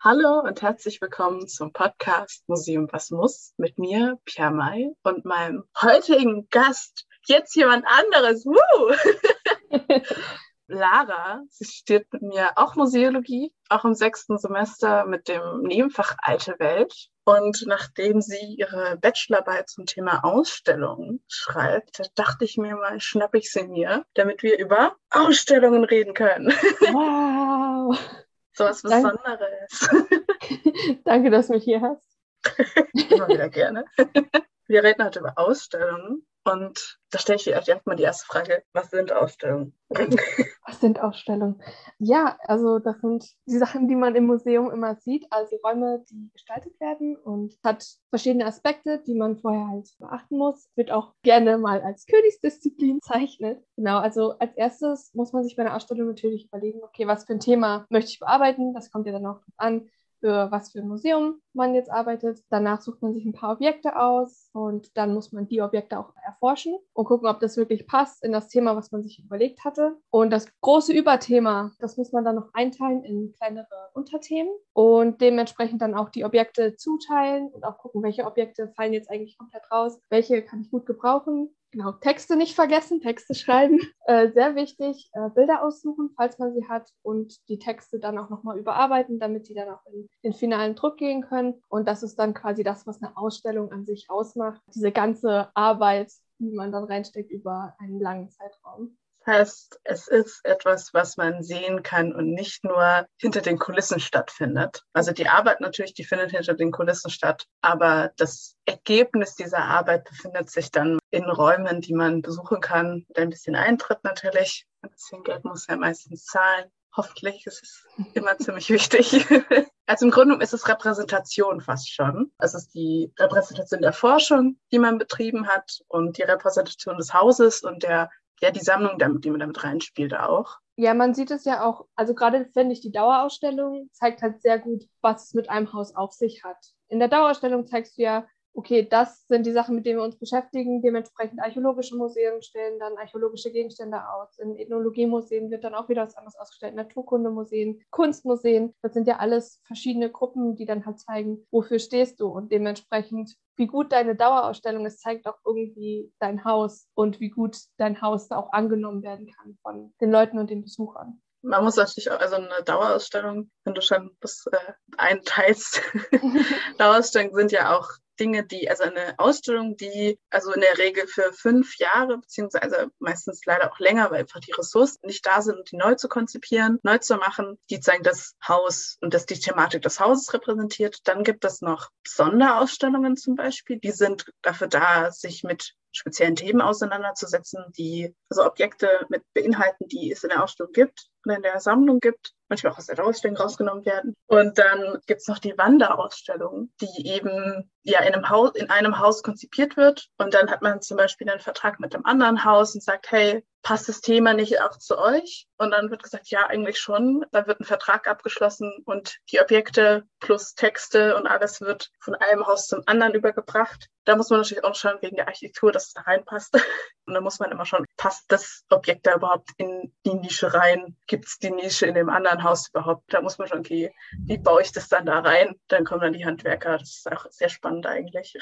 Hallo und herzlich willkommen zum Podcast Museum Was muss mit mir, Pia Mai, und meinem heutigen Gast, jetzt jemand anderes. Woo! Lara, sie studiert mit mir auch Museologie, auch im sechsten Semester mit dem Nebenfach Alte Welt. Und nachdem sie ihre Bachelorarbeit zum Thema Ausstellungen schreibt, dachte ich mir mal, schnapp ich sie mir, damit wir über Ausstellungen reden können. Wow! So was Besonderes. Danke, dass du mich hier hast. Immer wieder gerne. Wir reden heute über Ausstellungen und da stelle ich dir direkt mal die erste Frage, was sind Ausstellungen? Was sind Ausstellungen? Ja, also das sind die Sachen, die man im Museum immer sieht, also Räume, die gestaltet werden und hat verschiedene Aspekte, die man vorher halt beachten muss. Wird auch gerne mal als Königsdisziplin zeichnet. Genau, also als erstes muss man sich bei einer Ausstellung natürlich überlegen, okay, was für ein Thema möchte ich bearbeiten? Das kommt ja dann auch an, für was für ein Museum man jetzt arbeitet. Danach sucht man sich ein paar Objekte aus und dann muss man die Objekte auch erforschen und gucken, ob das wirklich passt in das Thema, was man sich überlegt hatte. Und das große Überthema, das muss man dann noch einteilen in kleinere Unterthemen und dementsprechend dann auch die Objekte zuteilen und auch gucken, welche Objekte fallen jetzt eigentlich komplett raus, welche kann ich gut gebrauchen Genau, Texte nicht vergessen, Texte schreiben. Äh, sehr wichtig, äh, Bilder aussuchen, falls man sie hat und die Texte dann auch nochmal überarbeiten, damit sie dann auch in den finalen Druck gehen können. Und das ist dann quasi das, was eine Ausstellung an sich ausmacht. Diese ganze Arbeit, die man dann reinsteckt über einen langen Zeitraum heißt, es ist etwas, was man sehen kann und nicht nur hinter den Kulissen stattfindet. Also die Arbeit natürlich, die findet hinter den Kulissen statt, aber das Ergebnis dieser Arbeit befindet sich dann in Räumen, die man besuchen kann, mit ein bisschen Eintritt natürlich. Ein bisschen Geld muss ja meistens zahlen. Hoffentlich ist es immer ziemlich wichtig. Also im Grunde ist es Repräsentation fast schon. Es ist die Repräsentation der Forschung, die man betrieben hat und die Repräsentation des Hauses und der ja die Sammlung, die man damit reinspielt auch. Ja, man sieht es ja auch, also gerade finde ich, die Dauerausstellung zeigt halt sehr gut, was es mit einem Haus auf sich hat. In der Dauerausstellung zeigst du ja, okay, das sind die Sachen, mit denen wir uns beschäftigen. Dementsprechend archäologische Museen stellen dann archäologische Gegenstände aus. In Ethnologiemuseen wird dann auch wieder was anderes ausgestellt. Naturkundemuseen, Kunstmuseen. Das sind ja alles verschiedene Gruppen, die dann halt zeigen, wofür stehst du. Und dementsprechend, wie gut deine Dauerausstellung ist, zeigt auch irgendwie dein Haus und wie gut dein Haus auch angenommen werden kann von den Leuten und den Besuchern man muss natürlich auch, also eine Dauerausstellung, wenn du schon das äh, einteilst, Dauerausstellungen sind ja auch Dinge, die, also eine Ausstellung, die also in der Regel für fünf Jahre, beziehungsweise meistens leider auch länger, weil einfach die Ressourcen nicht da sind, um die neu zu konzipieren, neu zu machen, die zeigen das Haus und das die Thematik des Hauses repräsentiert. Dann gibt es noch Sonderausstellungen zum Beispiel, die sind dafür da, sich mit speziellen Themen auseinanderzusetzen, die also Objekte mit beinhalten, die es in der Ausstellung gibt oder in der Sammlung gibt, manchmal auch aus der Ausstellung rausgenommen werden. Und dann gibt es noch die Wanderausstellung, die eben ja in einem Haus, in einem Haus konzipiert wird. Und dann hat man zum Beispiel einen Vertrag mit einem anderen Haus und sagt, hey, passt das Thema nicht auch zu euch? Und dann wird gesagt, ja, eigentlich schon. Dann wird ein Vertrag abgeschlossen und die Objekte plus Texte und alles wird von einem Haus zum anderen übergebracht. Da muss man natürlich auch schauen wegen der Architektur, dass es da reinpasst. Und da muss man immer schon, passt das Objekt da überhaupt in die Nische rein? Gibt es die Nische in dem anderen Haus überhaupt? Da muss man schon, okay, wie baue ich das dann da rein? Dann kommen dann die Handwerker. Das ist auch sehr spannend eigentlich.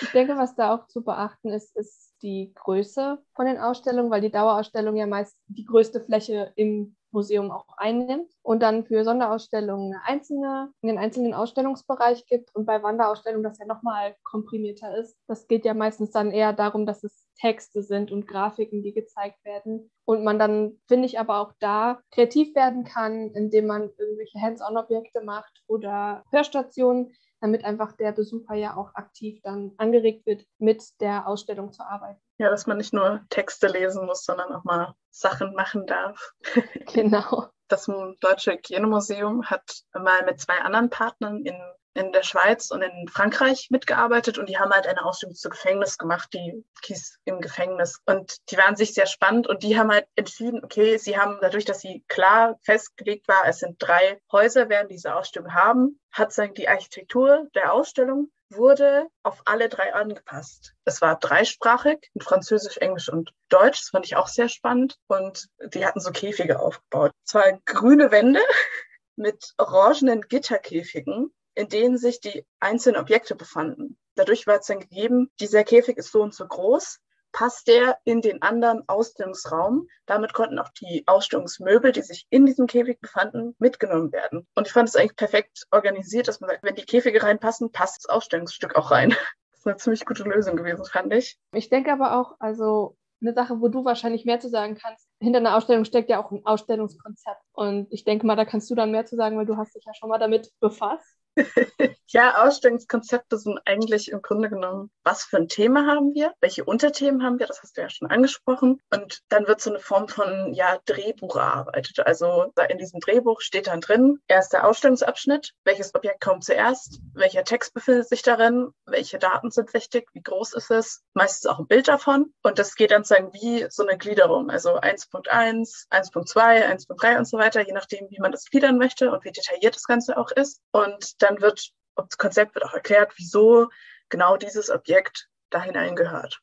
Ich denke, was da auch zu beachten ist, ist die Größe von den Ausstellungen, weil die Dauerausstellung ja meist die größte Fläche im Museum auch einnimmt und dann für Sonderausstellungen eine einzelne, einen einzelnen Ausstellungsbereich gibt und bei Wanderausstellungen das ja nochmal komprimierter ist. Das geht ja meistens dann eher darum, dass es Texte sind und Grafiken, die gezeigt werden. Und man dann, finde ich, aber auch da kreativ werden kann, indem man irgendwelche Hands-on-Objekte macht oder Hörstationen, damit einfach der Besucher ja auch aktiv dann angeregt wird, mit der Ausstellung zu arbeiten. Ja, dass man nicht nur Texte lesen muss, sondern auch mal Sachen machen darf. Genau. Das Deutsche Hygienemuseum hat mal mit zwei anderen Partnern in in der Schweiz und in Frankreich mitgearbeitet und die haben halt eine Ausstellung zu Gefängnis gemacht, die Kies im Gefängnis. Und die waren sich sehr spannend und die haben halt entschieden, okay, sie haben dadurch, dass sie klar festgelegt war, es sind drei Häuser, werden diese Ausstellung haben, hat sagen die Architektur der Ausstellung wurde auf alle drei angepasst. Es war dreisprachig, in Französisch, Englisch und Deutsch. Das fand ich auch sehr spannend. Und die hatten so Käfige aufgebaut. Zwar grüne Wände, mit orangenen Gitterkäfigen, in denen sich die einzelnen Objekte befanden. Dadurch war es dann gegeben, dieser Käfig ist so und so groß, passt der in den anderen Ausstellungsraum. Damit konnten auch die Ausstellungsmöbel, die sich in diesem Käfig befanden, mitgenommen werden. Und ich fand es eigentlich perfekt organisiert, dass man sagt, wenn die Käfige reinpassen, passt das Ausstellungsstück auch rein. Das ist eine ziemlich gute Lösung gewesen, fand ich. Ich denke aber auch, also eine Sache, wo du wahrscheinlich mehr zu sagen kannst. Hinter einer Ausstellung steckt ja auch ein Ausstellungskonzept. Und ich denke mal, da kannst du dann mehr zu sagen, weil du hast dich ja schon mal damit befasst. ja, Ausstellungskonzepte sind eigentlich im Grunde genommen, was für ein Thema haben wir, welche Unterthemen haben wir, das hast du ja schon angesprochen. Und dann wird so eine Form von ja, Drehbuch erarbeitet. Also in diesem Drehbuch steht dann drin, erster Ausstellungsabschnitt, welches Objekt kommt zuerst, welcher Text befindet sich darin, welche Daten sind wichtig, wie groß ist es, meistens auch ein Bild davon. Und das geht dann sagen wie so eine Gliederung, also 1.1, 1.2, 1.3 und so weiter, je nachdem, wie man das gliedern möchte und wie detailliert das Ganze auch ist. Und dann wird, das Konzept wird auch erklärt, wieso genau dieses Objekt da hineingehört.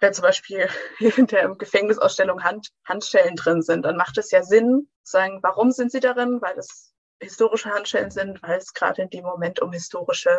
Wenn zum Beispiel in der Gefängnisausstellung Hand, Handschellen drin sind, dann macht es ja Sinn, zu sagen, warum sind sie darin? Weil es historische Handschellen sind, weil es gerade in dem Moment um historische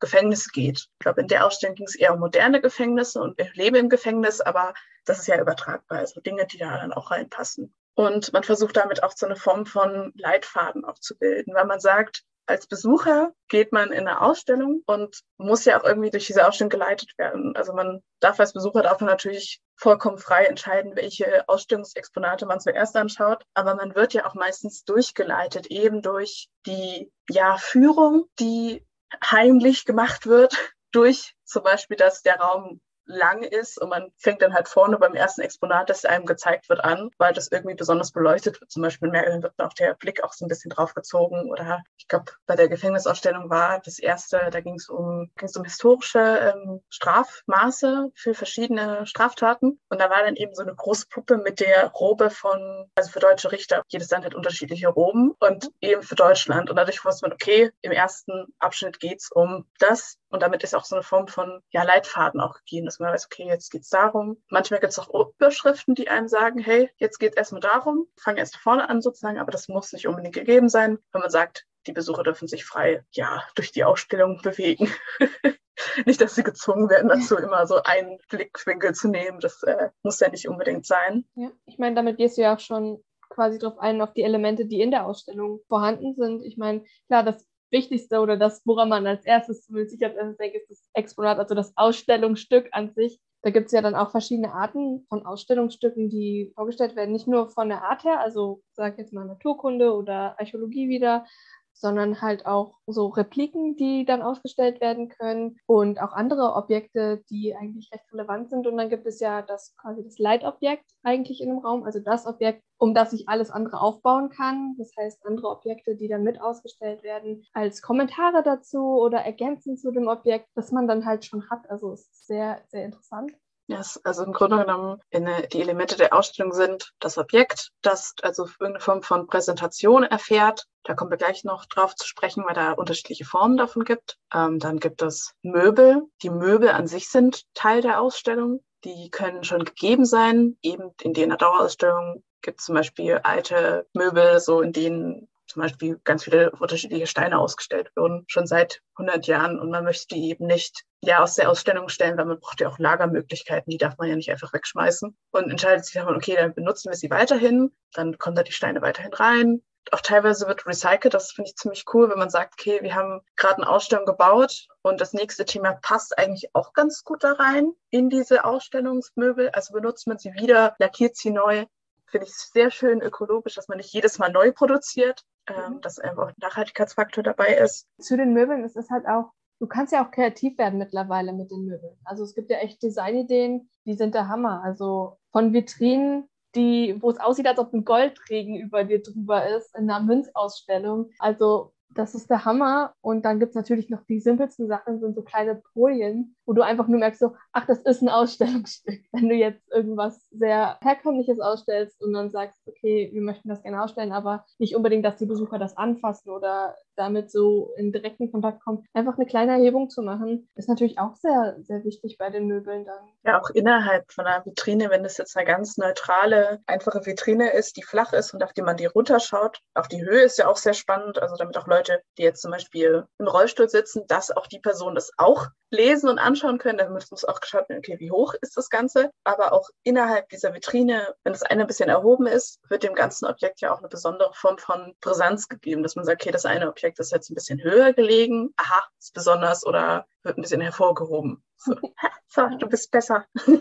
Gefängnisse geht. Ich glaube, in der Ausstellung ging es eher um moderne Gefängnisse und wir leben im Gefängnis, aber das ist ja übertragbar, also Dinge, die da dann auch reinpassen. Und man versucht damit auch so eine Form von Leitfaden auch zu bilden, weil man sagt, als Besucher geht man in eine Ausstellung und muss ja auch irgendwie durch diese Ausstellung geleitet werden. Also man darf als Besucher darf man natürlich vollkommen frei entscheiden, welche Ausstellungsexponate man zuerst anschaut. Aber man wird ja auch meistens durchgeleitet, eben durch die ja, Führung, die heimlich gemacht wird, durch zum Beispiel, dass der Raum lang ist und man fängt dann halt vorne beim ersten Exponat, das einem gezeigt wird, an, weil das irgendwie besonders beleuchtet wird. Zum Beispiel dann wird auch der Blick auch so ein bisschen drauf gezogen oder ich glaube, bei der Gefängnisausstellung war das erste, da ging es um, ging's um historische ähm, Strafmaße für verschiedene Straftaten und da war dann eben so eine große Puppe mit der Robe von, also für deutsche Richter. Jedes Land hat unterschiedliche Roben und eben für Deutschland und dadurch wusste man, okay, im ersten Abschnitt geht's um das und damit ist auch so eine Form von ja, Leitfaden auch gegeben, dass man weiß, okay, jetzt geht es darum. Manchmal gibt es auch Überschriften, die einem sagen, hey, jetzt geht es erstmal darum, fange erst vorne an sozusagen, aber das muss nicht unbedingt gegeben sein, wenn man sagt, die Besucher dürfen sich frei ja durch die Ausstellung bewegen. nicht, dass sie gezwungen werden dazu, immer so einen Blickwinkel zu nehmen. Das äh, muss ja nicht unbedingt sein. Ja, ich meine, damit gehst du ja auch schon quasi darauf ein, auf die Elemente, die in der Ausstellung vorhanden sind. Ich meine, klar, das Wichtigste oder das, woran man als erstes zumindest ich als erstes denke, ist das Exponat, also das Ausstellungsstück an sich. Da gibt es ja dann auch verschiedene Arten von Ausstellungsstücken, die vorgestellt werden. Nicht nur von der Art her, also sage jetzt mal Naturkunde oder Archäologie wieder, sondern halt auch so Repliken, die dann ausgestellt werden können und auch andere Objekte, die eigentlich recht relevant sind. Und dann gibt es ja das quasi das Leitobjekt eigentlich in dem Raum, also das Objekt, um das ich alles andere aufbauen kann. Das heißt, andere Objekte, die dann mit ausgestellt werden, als Kommentare dazu oder ergänzend zu dem Objekt, das man dann halt schon hat. Also es ist sehr, sehr interessant. Yes, also im Grunde genommen die Elemente der Ausstellung sind das Objekt, das also irgendeine Form von Präsentation erfährt. Da kommen wir gleich noch drauf zu sprechen, weil da unterschiedliche Formen davon gibt. Ähm, dann gibt es Möbel. Die Möbel an sich sind Teil der Ausstellung. Die können schon gegeben sein. Eben in der Dauerausstellung gibt es zum Beispiel alte Möbel, so in denen zum Beispiel ganz viele unterschiedliche Steine ausgestellt wurden, schon seit 100 Jahren. Und man möchte die eben nicht ja, aus der Ausstellung stellen, weil man braucht ja auch Lagermöglichkeiten, die darf man ja nicht einfach wegschmeißen. Und entscheidet sich dann, okay, dann benutzen wir sie weiterhin, dann kommen da die Steine weiterhin rein. Auch teilweise wird recycelt, das finde ich ziemlich cool, wenn man sagt, okay, wir haben gerade eine Ausstellung gebaut und das nächste Thema passt eigentlich auch ganz gut da rein in diese Ausstellungsmöbel. Also benutzt man sie wieder, lackiert sie neu finde ich sehr schön ökologisch, dass man nicht jedes Mal neu produziert, ähm, mhm. dass einfach ein Nachhaltigkeitsfaktor dabei ist. Zu den Möbeln ist es halt auch, du kannst ja auch kreativ werden mittlerweile mit den Möbeln. Also es gibt ja echt Designideen, die sind der Hammer. Also von Vitrinen die, wo es aussieht, als ob ein Goldregen über dir drüber ist, in einer Münzausstellung. Also das ist der Hammer. Und dann gibt es natürlich noch die simpelsten Sachen, sind so kleine Folien, wo du einfach nur merkst, so, ach, das ist ein Ausstellungsstück. Wenn du jetzt irgendwas sehr Herkömmliches ausstellst und dann sagst, okay, wir möchten das gerne ausstellen, aber nicht unbedingt, dass die Besucher das anfassen oder damit so in direkten Kontakt kommt, einfach eine kleine Erhebung zu machen, ist natürlich auch sehr, sehr wichtig bei den Möbeln dann. Ja, auch innerhalb von einer Vitrine, wenn es jetzt eine ganz neutrale, einfache Vitrine ist, die flach ist und auf die man die runterschaut. Auch die Höhe ist ja auch sehr spannend, also damit auch Leute, die jetzt zum Beispiel im Rollstuhl sitzen, dass auch die Person das auch lesen und anschauen können. Damit muss auch geschaut werden, okay, wie hoch ist das Ganze? Aber auch innerhalb dieser Vitrine, wenn das eine ein bisschen erhoben ist, wird dem ganzen Objekt ja auch eine besondere Form von Brisanz gegeben, dass man sagt, okay, das eine Objekt ist jetzt ein bisschen höher gelegen, aha, ist besonders oder wird ein bisschen hervorgehoben. So, du bist besser. du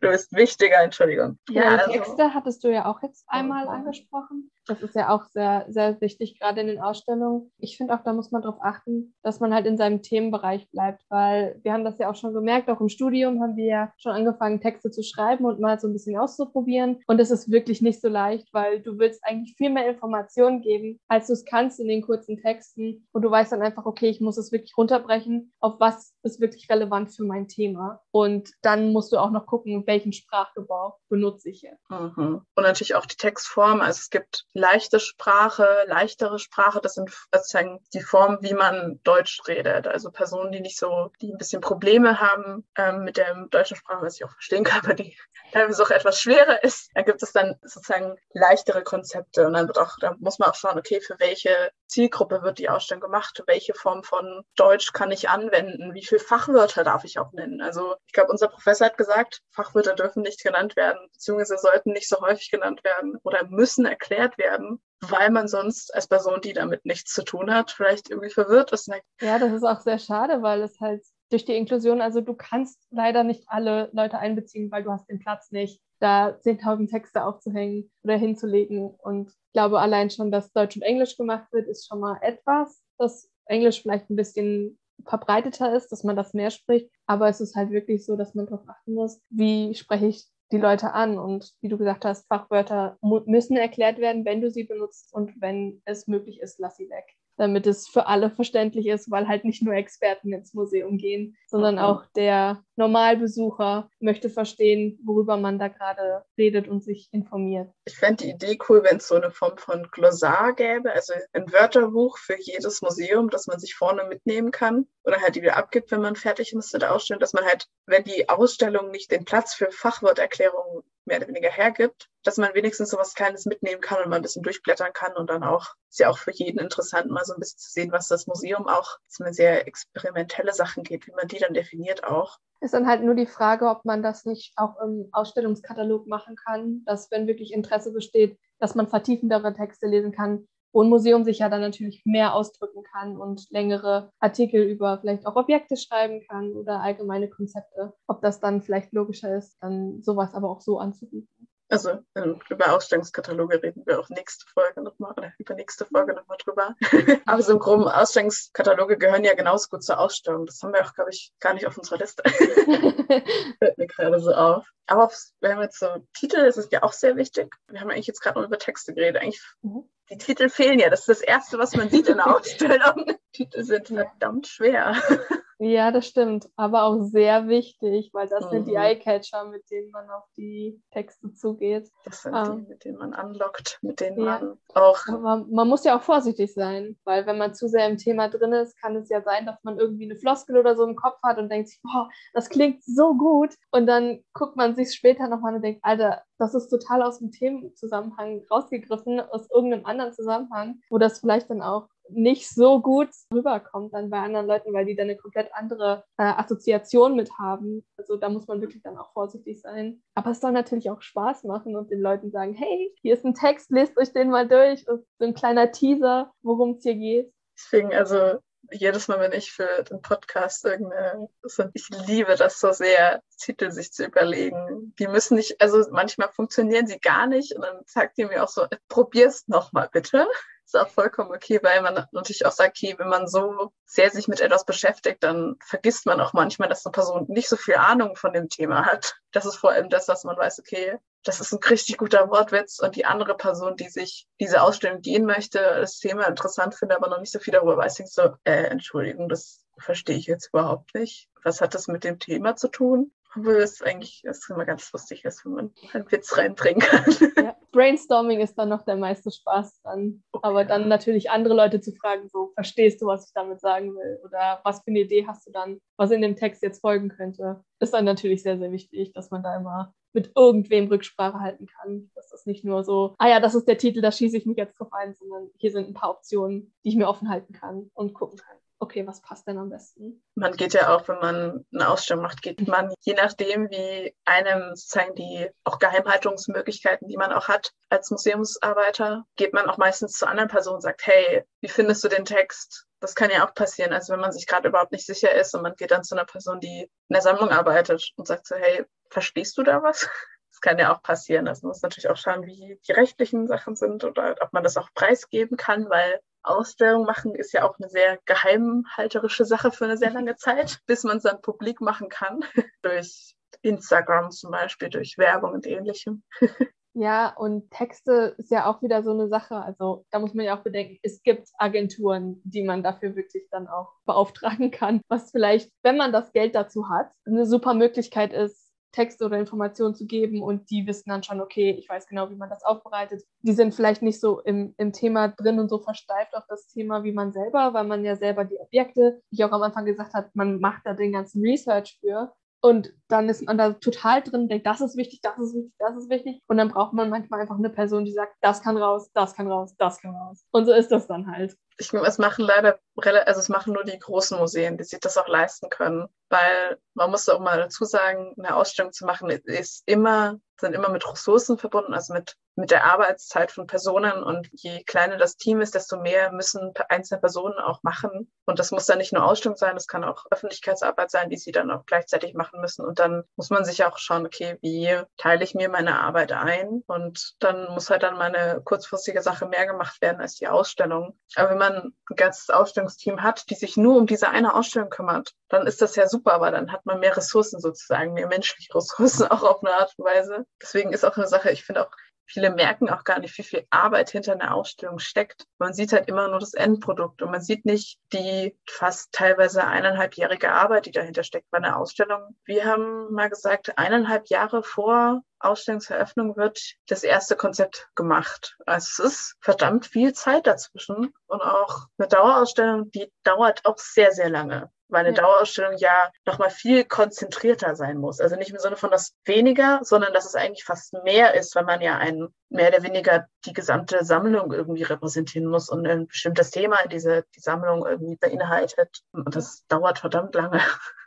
bist wichtiger, Entschuldigung. Ja, ja also, Texte hattest du ja auch jetzt einmal angesprochen. Das ist ja auch sehr, sehr wichtig, gerade in den Ausstellungen. Ich finde auch, da muss man darauf achten, dass man halt in seinem Themenbereich bleibt, weil wir haben das ja auch schon gemerkt, auch im Studium haben wir ja schon angefangen, Texte zu schreiben und mal so ein bisschen auszuprobieren. Und es ist wirklich nicht so leicht, weil du willst eigentlich viel mehr Informationen geben, als du es kannst in den kurzen Texten. Und du weißt dann einfach, okay, ich muss es wirklich runterbrechen, auf was ist wirklich relevant für mein Thema. Und dann musst du auch noch gucken, welchen Sprachgebrauch benutze ich jetzt. Mhm. Und natürlich auch die Textform. Also es gibt leichte Sprache, leichtere Sprache. Das sind sozusagen die Formen, wie man Deutsch redet. Also Personen, die nicht so, die ein bisschen Probleme haben ähm, mit der deutschen Sprache, was ich auch verstehen kann, aber die teilweise auch etwas schwerer ist. Da gibt es dann sozusagen leichtere Konzepte. Und dann wird auch, da muss man auch schauen, okay, für welche Zielgruppe wird die Ausstellung gemacht? Welche Form von Deutsch kann ich anwenden? Wie viele Fachwörter darf ich auch nennen? Also ich glaube, unser Professor hat gesagt, Fachwörter dürfen nicht genannt werden, beziehungsweise sollten nicht so häufig genannt werden oder müssen erklärt werden, weil man sonst als Person, die damit nichts zu tun hat, vielleicht irgendwie verwirrt ist. Ja, das ist auch sehr schade, weil es halt durch die Inklusion, also du kannst leider nicht alle Leute einbeziehen, weil du hast den Platz nicht, da 10.000 Texte aufzuhängen oder hinzulegen. Und ich glaube allein schon, dass Deutsch und Englisch gemacht wird, ist schon mal etwas, dass Englisch vielleicht ein bisschen verbreiteter ist, dass man das mehr spricht. Aber es ist halt wirklich so, dass man darauf achten muss, wie spreche ich die Leute an. Und wie du gesagt hast, Fachwörter müssen erklärt werden, wenn du sie benutzt und wenn es möglich ist, lass sie weg damit es für alle verständlich ist, weil halt nicht nur Experten ins Museum gehen, sondern auch der Normalbesucher möchte verstehen, worüber man da gerade redet und sich informiert. Ich fände die Idee cool, wenn es so eine Form von Glossar gäbe, also ein Wörterbuch für jedes Museum, das man sich vorne mitnehmen kann oder halt die wieder abgibt, wenn man fertig ist mit der Ausstellung, dass man halt, wenn die Ausstellung nicht den Platz für Fachworterklärungen mehr oder weniger hergibt, dass man wenigstens so was Kleines mitnehmen kann und mal ein bisschen durchblättern kann und dann auch, ist ja auch für jeden interessant, mal so ein bisschen zu sehen, was das Museum auch, dass man sehr experimentelle Sachen geht, wie man die dann definiert auch. Ist dann halt nur die Frage, ob man das nicht auch im Ausstellungskatalog machen kann, dass wenn wirklich Interesse besteht, dass man vertiefendere Texte lesen kann, wo ein Museum sich ja dann natürlich mehr ausdrücken kann und längere Artikel über vielleicht auch Objekte schreiben kann oder allgemeine Konzepte. Ob das dann vielleicht logischer ist, dann sowas aber auch so anzubieten. Also ähm, über Ausstellungskataloge reden wir auch nächste Folge nochmal oder über nächste Folge nochmal drüber. Aber so im Groben Ausstellungskataloge gehören ja genauso gut zur Ausstellung. Das haben wir auch, glaube ich, gar nicht auf unserer Liste. Fällt mir gerade so auf. Aber wir haben jetzt so Titel, das ist ja auch sehr wichtig. Wir haben eigentlich jetzt gerade noch über Texte geredet. Eigentlich mhm die Titel fehlen ja. Das ist das Erste, was man sieht in der Ausstellung. Titel sind verdammt schwer. Ja, das stimmt. Aber auch sehr wichtig, weil das mhm. sind die mhm. Eyecatcher, mit denen man auf die Texte zugeht. Das sind ah. die, mit denen man anlockt, mit denen ja. man auch. Aber man muss ja auch vorsichtig sein, weil wenn man zu sehr im Thema drin ist, kann es ja sein, dass man irgendwie eine Floskel oder so im Kopf hat und denkt sich, boah, das klingt so gut. Und dann guckt man sich später nochmal und denkt, Alter, das ist total aus dem Themenzusammenhang rausgegriffen, aus irgendeinem anderen Zusammenhang, wo das vielleicht dann auch nicht so gut rüberkommt dann bei anderen Leuten, weil die dann eine komplett andere äh, Assoziation mit haben. Also da muss man wirklich dann auch vorsichtig sein. Aber es soll natürlich auch Spaß machen und den Leuten sagen, hey, hier ist ein Text, lest euch den mal durch. Und so ein kleiner Teaser, worum es hier geht. Deswegen, also jedes Mal, wenn ich für den Podcast irgendeine, ich liebe das so sehr, Titel sich zu überlegen. Die müssen nicht, also manchmal funktionieren sie gar nicht und dann sagt ihr mir auch so, probier's nochmal bitte. Ist auch vollkommen okay, weil man natürlich auch sagt, okay, wenn man so sehr sich mit etwas beschäftigt, dann vergisst man auch manchmal, dass eine Person nicht so viel Ahnung von dem Thema hat. Das ist vor allem das, was man weiß, okay, das ist ein richtig guter Wortwitz und die andere Person, die sich diese Ausstellung gehen möchte, das Thema interessant findet, aber noch nicht so viel darüber weiß, denkt so, äh, Entschuldigung, das verstehe ich jetzt überhaupt nicht. Was hat das mit dem Thema zu tun? Obwohl es eigentlich das immer ganz lustig ist, wenn man einen Witz reinbringen kann. Ja. Brainstorming ist dann noch der meiste Spaß dran. Okay. Aber dann natürlich andere Leute zu fragen, so, verstehst du, was ich damit sagen will? Oder was für eine Idee hast du dann, was in dem Text jetzt folgen könnte? Ist dann natürlich sehr, sehr wichtig, dass man da immer mit irgendwem Rücksprache halten kann. Dass das nicht nur so, ah ja, das ist der Titel, da schieße ich mich jetzt drauf ein, sondern hier sind ein paar Optionen, die ich mir offen halten kann und gucken kann okay, was passt denn am besten? Man geht ja auch, wenn man eine Ausstellung macht, geht man, je nachdem, wie einem sozusagen die auch Geheimhaltungsmöglichkeiten, die man auch hat als Museumsarbeiter, geht man auch meistens zu anderen Personen und sagt, hey, wie findest du den Text? Das kann ja auch passieren. Also wenn man sich gerade überhaupt nicht sicher ist und man geht dann zu einer Person, die in der Sammlung arbeitet und sagt so, hey, verstehst du da was? Das kann ja auch passieren. Also man muss natürlich auch schauen, wie die rechtlichen Sachen sind oder ob man das auch preisgeben kann, weil Ausstellung machen ist ja auch eine sehr geheimhalterische Sache für eine sehr lange Zeit, bis man es dann publik machen kann. durch Instagram zum Beispiel, durch Werbung und ähnlichem. Ja, und Texte ist ja auch wieder so eine Sache. Also da muss man ja auch bedenken, es gibt Agenturen, die man dafür wirklich dann auch beauftragen kann, was vielleicht, wenn man das Geld dazu hat, eine super Möglichkeit ist, Texte oder Informationen zu geben und die wissen dann schon, okay, ich weiß genau, wie man das aufbereitet. Die sind vielleicht nicht so im, im Thema drin und so versteift auf das Thema wie man selber, weil man ja selber die Objekte, wie ich auch am Anfang gesagt habe, man macht da den ganzen Research für. Und dann ist man da total drin, denkt, das ist wichtig, das ist wichtig, das ist wichtig. Und dann braucht man manchmal einfach eine Person, die sagt, das kann raus, das kann raus, das kann raus. Und so ist das dann halt. Ich, es machen leider, also es machen nur die großen Museen, die sich das auch leisten können. Weil man muss auch mal dazu sagen, eine Ausstellung zu machen, ist immer, sind immer mit Ressourcen verbunden, also mit mit der Arbeitszeit von Personen und je kleiner das Team ist, desto mehr müssen einzelne Personen auch machen. Und das muss dann nicht nur Ausstellung sein, das kann auch Öffentlichkeitsarbeit sein, die sie dann auch gleichzeitig machen müssen. Und dann muss man sich auch schauen, okay, wie teile ich mir meine Arbeit ein? Und dann muss halt dann meine kurzfristige Sache mehr gemacht werden als die Ausstellung. Aber wenn man ein ganzes Ausstellungsteam hat, die sich nur um diese eine Ausstellung kümmert, dann ist das ja super, aber dann hat man mehr Ressourcen sozusagen, mehr menschliche Ressourcen auch auf eine Art und Weise. Deswegen ist auch eine Sache, ich finde auch viele merken auch gar nicht, wie viel Arbeit hinter einer Ausstellung steckt. Man sieht halt immer nur das Endprodukt und man sieht nicht die fast teilweise eineinhalbjährige Arbeit, die dahinter steckt bei einer Ausstellung. Wir haben mal gesagt, eineinhalb Jahre vor Ausstellungseröffnung wird das erste Konzept gemacht. Also es ist verdammt viel Zeit dazwischen und auch eine Dauerausstellung, die dauert auch sehr, sehr lange weil eine ja. Dauerausstellung ja nochmal viel konzentrierter sein muss. Also nicht im Sinne von das weniger, sondern dass es eigentlich fast mehr ist, wenn man ja ein mehr oder weniger die gesamte Sammlung irgendwie repräsentieren muss und ein bestimmtes Thema in diese die Sammlung irgendwie beinhaltet. Und das dauert verdammt lange.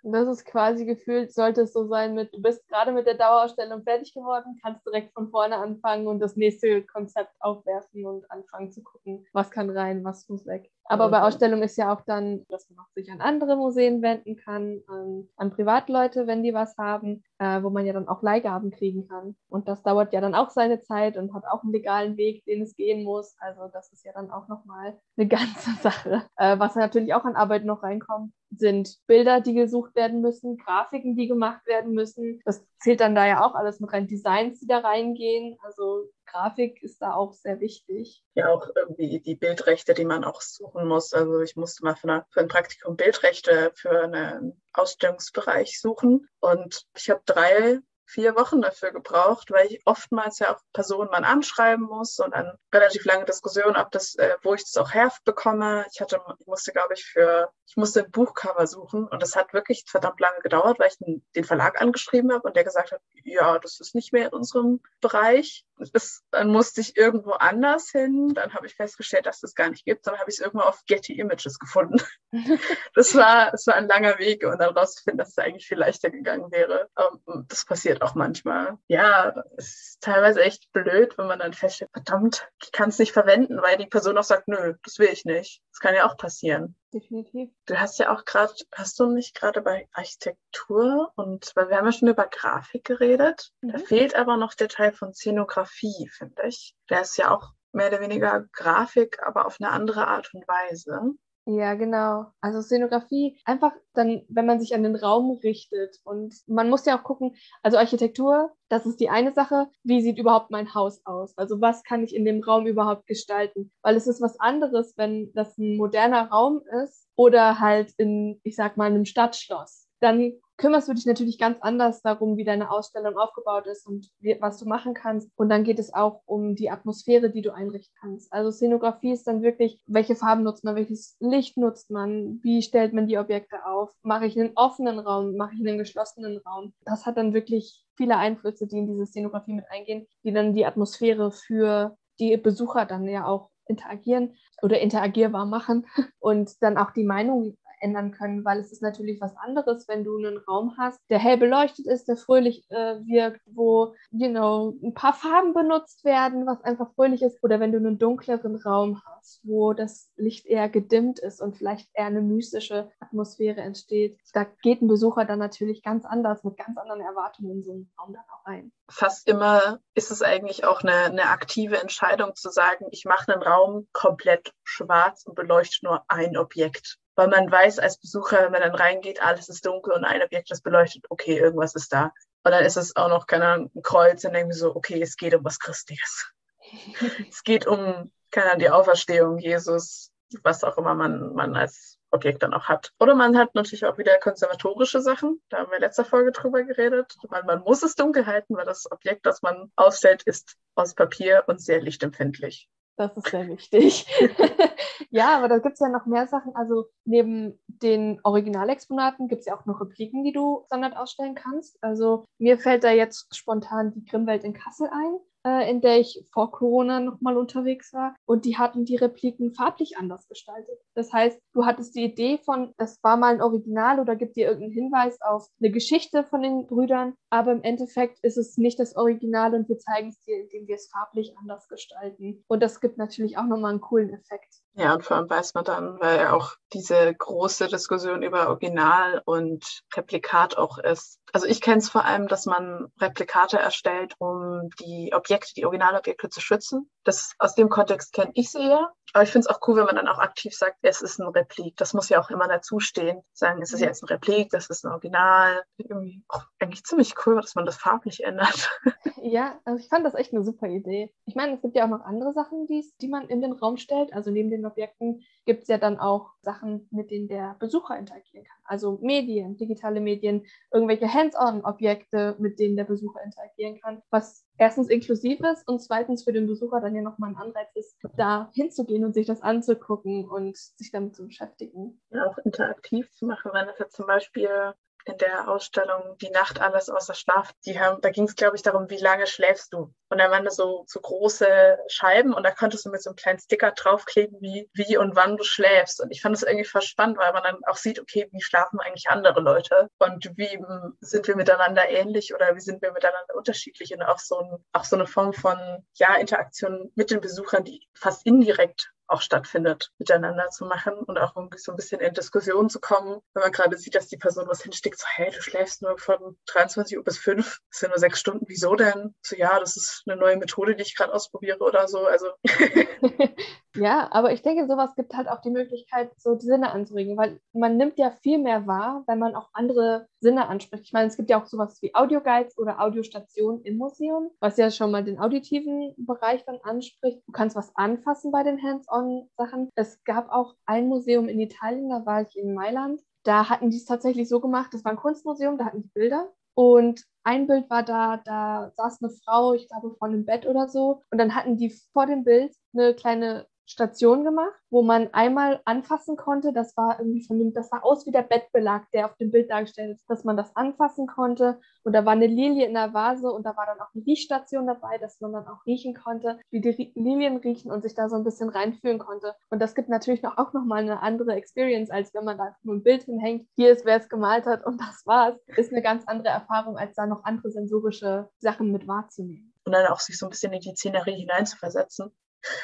Das ist quasi gefühlt, sollte es so sein mit, du bist gerade mit der Dauerausstellung fertig geworden, kannst direkt von vorne anfangen und das nächste Konzept aufwerfen und anfangen zu gucken, was kann rein, was muss weg. Aber bei Ausstellungen ist ja auch dann, dass man auch sich an andere Museen wenden kann, an, an Privatleute, wenn die was haben, äh, wo man ja dann auch Leihgaben kriegen kann. Und das dauert ja dann auch seine Zeit und hat auch einen legalen Weg, den es gehen muss. Also das ist ja dann auch nochmal eine ganze Sache. Äh, was natürlich auch an Arbeit noch reinkommt, sind Bilder, die gesucht werden müssen, Grafiken, die gemacht werden müssen. Das zählt dann da ja auch alles mit rein, Designs, die da reingehen. Also Grafik ist da auch sehr wichtig. Ja, auch irgendwie die Bildrechte, die man auch suchen muss. Also ich musste mal für, eine, für ein Praktikum Bildrechte für einen Ausstellungsbereich suchen und ich habe drei vier Wochen dafür gebraucht, weil ich oftmals ja auch Personen mal anschreiben muss und dann relativ lange Diskussion, ob das, äh, wo ich das auch herbekomme. Ich hatte, ich musste, glaube ich, für, ich musste ein Buchcover suchen und das hat wirklich verdammt lange gedauert, weil ich den, den Verlag angeschrieben habe und der gesagt hat, ja, das ist nicht mehr in unserem Bereich. Das, dann musste ich irgendwo anders hin. Dann habe ich festgestellt, dass es das gar nicht gibt. Dann habe ich es irgendwo auf Getty Images gefunden. das war, das war ein langer Weg und dann rauszufinden, dass es eigentlich viel leichter gegangen wäre. Um, das passiert auch manchmal. Ja, es ist teilweise echt blöd, wenn man dann feststellt, verdammt, ich kann es nicht verwenden, weil die Person auch sagt, nö, das will ich nicht. Das kann ja auch passieren definitiv. Du hast ja auch gerade, hast du nicht gerade bei Architektur und, weil wir haben ja schon über Grafik geredet, mhm. da fehlt aber noch der Teil von Szenografie, finde ich. Der ist ja auch mehr oder weniger Grafik, aber auf eine andere Art und Weise. Ja, genau. Also Szenografie, einfach dann, wenn man sich an den Raum richtet. Und man muss ja auch gucken, also Architektur, das ist die eine Sache. Wie sieht überhaupt mein Haus aus? Also was kann ich in dem Raum überhaupt gestalten? Weil es ist was anderes, wenn das ein moderner Raum ist oder halt in, ich sag mal, einem Stadtschloss dann kümmerst du dich natürlich ganz anders darum, wie deine Ausstellung aufgebaut ist und wie, was du machen kannst. Und dann geht es auch um die Atmosphäre, die du einrichten kannst. Also Szenografie ist dann wirklich, welche Farben nutzt man, welches Licht nutzt man, wie stellt man die Objekte auf, mache ich einen offenen Raum, mache ich einen geschlossenen Raum. Das hat dann wirklich viele Einflüsse, die in diese Szenografie mit eingehen, die dann die Atmosphäre für die Besucher dann ja auch interagieren oder interagierbar machen und dann auch die Meinung ändern können, weil es ist natürlich was anderes, wenn du einen Raum hast, der hell beleuchtet ist, der fröhlich äh, wirkt, wo, you know, ein paar Farben benutzt werden, was einfach fröhlich ist, oder wenn du einen dunkleren Raum hast, wo das Licht eher gedimmt ist und vielleicht eher eine mystische Atmosphäre entsteht. Da geht ein Besucher dann natürlich ganz anders, mit ganz anderen Erwartungen in so einen Raum dann auch rein. Fast immer ist es eigentlich auch eine, eine aktive Entscheidung zu sagen, ich mache einen Raum komplett schwarz und beleuchte nur ein Objekt weil man weiß als Besucher, wenn man dann reingeht, alles ist dunkel und ein Objekt ist beleuchtet, okay, irgendwas ist da. Und dann ist es auch noch, keine Ahnung, ein Kreuz und irgendwie so, okay, es geht um was Christliches. es geht um, keine Ahnung, die Auferstehung, Jesus, was auch immer man, man als Objekt dann auch hat. Oder man hat natürlich auch wieder konservatorische Sachen. Da haben wir in letzter Folge drüber geredet. Man, man muss es dunkel halten, weil das Objekt, das man ausstellt, ist aus Papier und sehr lichtempfindlich. Das ist sehr wichtig. ja, aber da gibt es ja noch mehr Sachen. Also neben den Originalexponaten gibt es ja auch noch Repliken, die du Standard ausstellen kannst. Also mir fällt da jetzt spontan die Grimmwelt in Kassel ein äh, in der ich vor Corona nochmal unterwegs war. Und die hatten die Repliken farblich anders gestaltet. Das heißt, du hattest die Idee von, das war mal ein Original oder gibt dir irgendeinen Hinweis auf eine Geschichte von den Brüdern, aber im Endeffekt ist es nicht das Original und wir zeigen es dir, indem wir es farblich anders gestalten. Und das gibt natürlich auch nochmal einen coolen Effekt. Ja, und vor allem weiß man dann, weil ja auch diese große Diskussion über Original und Replikat auch ist. Also ich kenne es vor allem, dass man Replikate erstellt, um die Objekte, die Originalobjekte zu schützen. Das aus dem Kontext kenne ich sie ja. Aber ich finde es auch cool, wenn man dann auch aktiv sagt, es ist ein Replik. Das muss ja auch immer dazustehen. Sagen, es ist jetzt ein Replik, das ist ein Original. Irgendwie auch eigentlich ziemlich cool, dass man das farblich ändert. Ja, also ich fand das echt eine super Idee. Ich meine, es gibt ja auch noch andere Sachen, die man in den Raum stellt. Also neben den Objekten gibt es ja dann auch Sachen, mit denen der Besucher interagieren kann. Also Medien, digitale Medien, irgendwelche Hands-on-Objekte, mit denen der Besucher interagieren kann, was erstens inklusiv ist und zweitens für den Besucher dann ja nochmal ein Anreiz ist, da hinzugehen und sich das anzugucken und sich damit zu beschäftigen. Ja, auch interaktiv zu machen, wenn es jetzt zum Beispiel in der Ausstellung Die Nacht alles außer Schlaf. Die haben, da ging es, glaube ich, darum, wie lange schläfst du. Und da waren da so, so große Scheiben und da konntest du mit so einem kleinen Sticker draufkleben, wie, wie und wann du schläfst. Und ich fand es irgendwie spannend, weil man dann auch sieht, okay, wie schlafen eigentlich andere Leute und wie sind wir miteinander ähnlich oder wie sind wir miteinander unterschiedlich und auch so, ein, auch so eine Form von, ja, Interaktion mit den Besuchern, die fast indirekt auch stattfindet, miteinander zu machen und auch irgendwie so ein bisschen in Diskussion zu kommen, wenn man gerade sieht, dass die Person was hinstickt, so, hey, du schläfst nur von 23 Uhr bis 5, das sind nur sechs Stunden, wieso denn? So, ja, das ist eine neue Methode, die ich gerade ausprobiere oder so, also. ja, aber ich denke, sowas gibt halt auch die Möglichkeit, so die Sinne anzuregen, weil man nimmt ja viel mehr wahr, wenn man auch andere Sinne anspricht. Ich meine, es gibt ja auch sowas wie Audioguides oder Audiostationen im Museum, was ja schon mal den auditiven Bereich dann anspricht. Du kannst was anfassen bei den Hands-on-Sachen. Es gab auch ein Museum in Italien, da war ich in Mailand. Da hatten die es tatsächlich so gemacht, das war ein Kunstmuseum, da hatten die Bilder und ein Bild war da, da saß eine Frau, ich glaube, vor einem Bett oder so. Und dann hatten die vor dem Bild eine kleine Station gemacht, wo man einmal anfassen konnte. Das war irgendwie von dem, das sah aus wie der Bettbelag, der auf dem Bild dargestellt ist, dass man das anfassen konnte. Und da war eine Lilie in der Vase und da war dann auch eine Riechstation dabei, dass man dann auch riechen konnte, wie die Lilien riechen und sich da so ein bisschen reinfühlen konnte. Und das gibt natürlich noch, auch nochmal eine andere Experience, als wenn man da nur ein Bild hinhängt. Hier ist, wer es gemalt hat und das war's. Ist eine ganz andere Erfahrung, als da noch andere sensorische Sachen mit wahrzunehmen. Und dann auch sich so ein bisschen in die Szenerie hineinzuversetzen.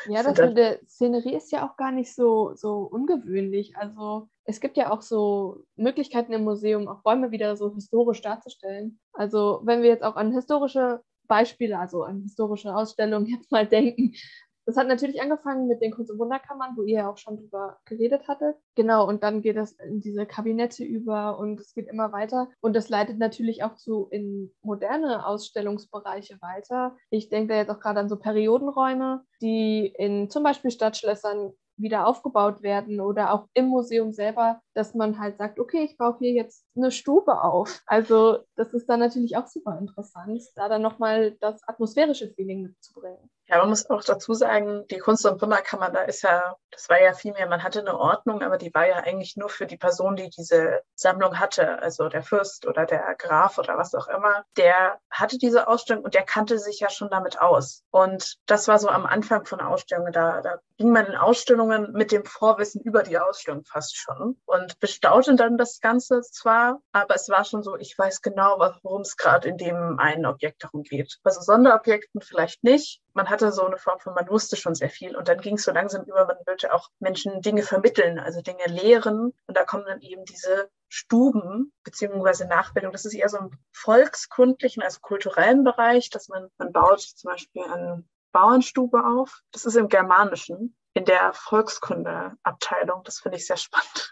Ja, das mit der Szenerie ist ja auch gar nicht so, so ungewöhnlich. Also es gibt ja auch so Möglichkeiten im Museum, auch Räume wieder so historisch darzustellen. Also wenn wir jetzt auch an historische Beispiele, also an historische Ausstellungen jetzt mal denken, das hat natürlich angefangen mit den Kunst- und Wunderkammern, wo ihr ja auch schon drüber geredet hattet. Genau, und dann geht es in diese Kabinette über und es geht immer weiter. Und das leitet natürlich auch so in moderne Ausstellungsbereiche weiter. Ich denke da jetzt auch gerade an so Periodenräume, die in zum Beispiel Stadtschlössern wieder aufgebaut werden oder auch im Museum selber, dass man halt sagt, okay, ich baue hier jetzt eine Stube auf. Also das ist dann natürlich auch super interessant, da dann nochmal das atmosphärische Feeling mitzubringen. Ja, man muss auch dazu sagen, die Kunst- und Wunderkammer, da ist ja, das war ja viel mehr, man hatte eine Ordnung, aber die war ja eigentlich nur für die Person, die diese Sammlung hatte, also der Fürst oder der Graf oder was auch immer, der hatte diese Ausstellung und der kannte sich ja schon damit aus. Und das war so am Anfang von Ausstellungen, da, da ging man in Ausstellungen mit dem Vorwissen über die Ausstellung fast schon und bestaute dann das Ganze zwar, aber es war schon so, ich weiß genau, worum es gerade in dem einen Objekt darum geht. Also Sonderobjekten vielleicht nicht, man hatte so eine Form von, man wusste schon sehr viel und dann ging es so langsam über, man wollte auch Menschen Dinge vermitteln, also Dinge lehren und da kommen dann eben diese Stuben beziehungsweise Nachbildung. Das ist eher so im volkskundlichen, also kulturellen Bereich, dass man, man baut zum Beispiel eine Bauernstube auf. Das ist im Germanischen, in der Volkskundeabteilung. Das finde ich sehr spannend.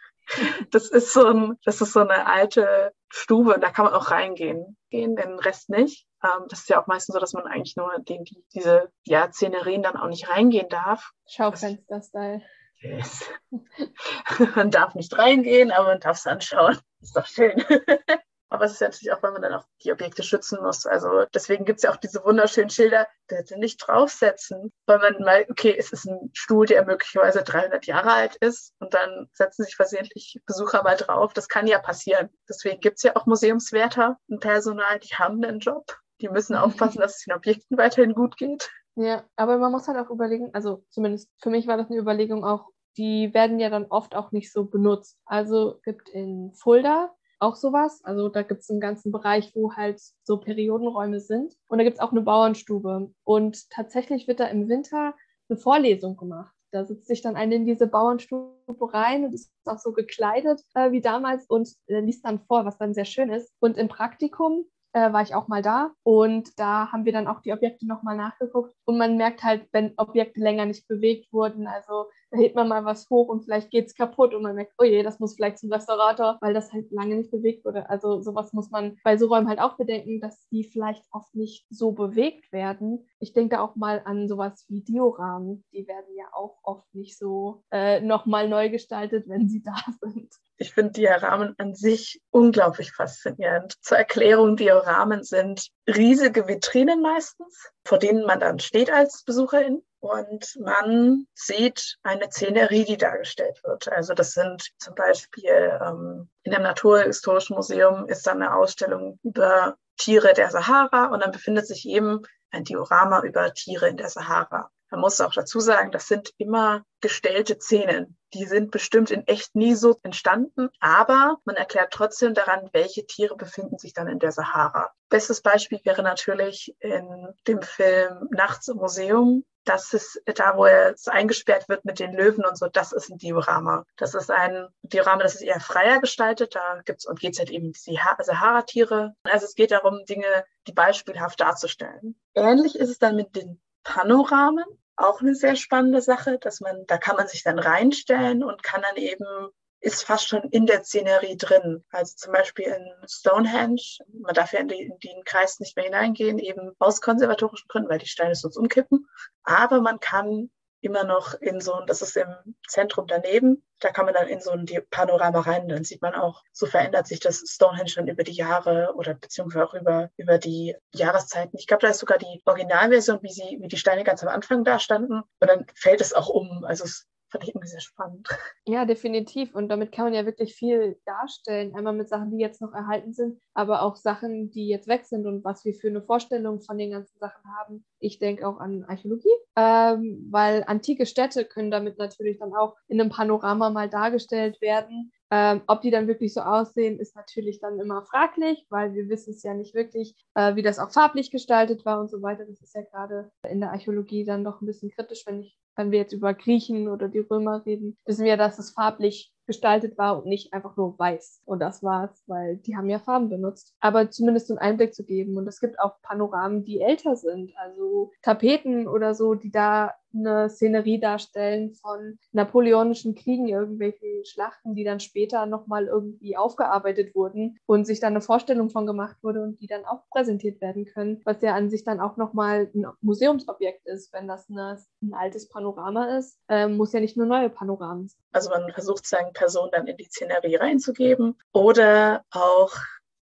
Das ist so ein, das ist so eine alte Stube und da kann man auch reingehen. Gehen, den Rest nicht. Ähm, das ist ja auch meistens so, dass man eigentlich nur den, die, diese ja, Szenerien dann auch nicht reingehen darf. Schaufenster-Style. Yes. man darf nicht reingehen, aber man darf es anschauen. Ist doch schön. Aber es ist ja natürlich auch, weil man dann auch die Objekte schützen muss. Also deswegen gibt es ja auch diese wunderschönen Schilder, bitte nicht draufsetzen, weil man mal, okay, es ist ein Stuhl, der möglicherweise 300 Jahre alt ist und dann setzen sich versehentlich Besucher mal drauf. Das kann ja passieren. Deswegen gibt es ja auch Museumswärter und Personal, die haben einen Job. Die müssen aufpassen, dass es den Objekten weiterhin gut geht. Ja, aber man muss halt auch überlegen, also zumindest für mich war das eine Überlegung auch, die werden ja dann oft auch nicht so benutzt. Also gibt in Fulda auch sowas. Also da gibt es einen ganzen Bereich, wo halt so Periodenräume sind. Und da gibt es auch eine Bauernstube. Und tatsächlich wird da im Winter eine Vorlesung gemacht. Da sitzt sich dann eine in diese Bauernstube rein und ist auch so gekleidet äh, wie damals und äh, liest dann vor, was dann sehr schön ist. Und im Praktikum äh, war ich auch mal da und da haben wir dann auch die Objekte nochmal nachgeguckt und man merkt halt, wenn Objekte länger nicht bewegt wurden, also da hebt man mal was hoch und vielleicht geht es kaputt und man merkt, oh je, das muss vielleicht zum Restaurator, weil das halt lange nicht bewegt wurde. Also sowas muss man bei so Räumen halt auch bedenken, dass die vielleicht oft nicht so bewegt werden. Ich denke da auch mal an sowas wie Dioramen. Die werden ja auch oft nicht so äh, nochmal neu gestaltet, wenn sie da sind. Ich finde Dioramen an sich unglaublich faszinierend. Zur Erklärung, Dioramen sind riesige Vitrinen meistens, vor denen man dann steht als Besucherin und man sieht eine Szenerie, die dargestellt wird. Also das sind zum Beispiel ähm, in dem Naturhistorischen Museum ist dann eine Ausstellung über Tiere der Sahara und dann befindet sich eben ein Diorama über Tiere in der Sahara. Man muss auch dazu sagen, das sind immer gestellte Szenen. Die sind bestimmt in echt nie so entstanden, aber man erklärt trotzdem daran, welche Tiere befinden sich dann in der Sahara. Bestes Beispiel wäre natürlich in dem Film Nachts im Museum. Das ist da, wo er eingesperrt wird mit den Löwen und so. Das ist ein Diorama. Das ist ein Diorama, das ist eher freier gestaltet. Da gibt's und geht's halt eben die Sahara-Tiere. Also es geht darum, Dinge, die beispielhaft darzustellen. Ähnlich ist es dann mit den Panoramen auch eine sehr spannende Sache, dass man, da kann man sich dann reinstellen und kann dann eben, ist fast schon in der Szenerie drin. Also zum Beispiel in Stonehenge, man darf ja in, die, in den Kreis nicht mehr hineingehen, eben aus konservatorischen Gründen, weil die Steine sonst umkippen. Aber man kann immer noch in so ein, das ist im Zentrum daneben, da kann man dann in so ein Panorama rein, dann sieht man auch, so verändert sich das Stonehenge dann über die Jahre oder beziehungsweise auch über, über die Jahreszeiten. Ich glaube, da ist sogar die Originalversion, wie sie, wie die Steine ganz am Anfang da standen und dann fällt es auch um. Also es fand ich irgendwie sehr spannend. Ja, definitiv. Und damit kann man ja wirklich viel darstellen. Einmal mit Sachen, die jetzt noch erhalten sind, aber auch Sachen, die jetzt weg sind und was wir für eine Vorstellung von den ganzen Sachen haben. Ich denke auch an Archäologie, ähm, weil antike Städte können damit natürlich dann auch in einem Panorama mal dargestellt werden. Ähm, ob die dann wirklich so aussehen, ist natürlich dann immer fraglich, weil wir wissen es ja nicht wirklich, äh, wie das auch farblich gestaltet war und so weiter. Das ist ja gerade in der Archäologie dann doch ein bisschen kritisch, wenn, ich, wenn wir jetzt über Griechen oder die Römer reden, wissen wir, dass es farblich gestaltet war und nicht einfach nur weiß. Und das war's, weil die haben ja Farben benutzt. Aber zumindest einen Einblick zu geben. Und es gibt auch Panoramen, die älter sind, also Tapeten oder so, die da eine Szenerie darstellen von napoleonischen Kriegen, irgendwelchen Schlachten, die dann später nochmal irgendwie aufgearbeitet wurden und sich dann eine Vorstellung von gemacht wurde und die dann auch präsentiert werden können, was ja an sich dann auch nochmal ein Museumsobjekt ist, wenn das eine, ein altes Panorama ist, äh, muss ja nicht nur neue Panoramen. Also man versucht seinen Personen dann in die Szenerie reinzugeben oder auch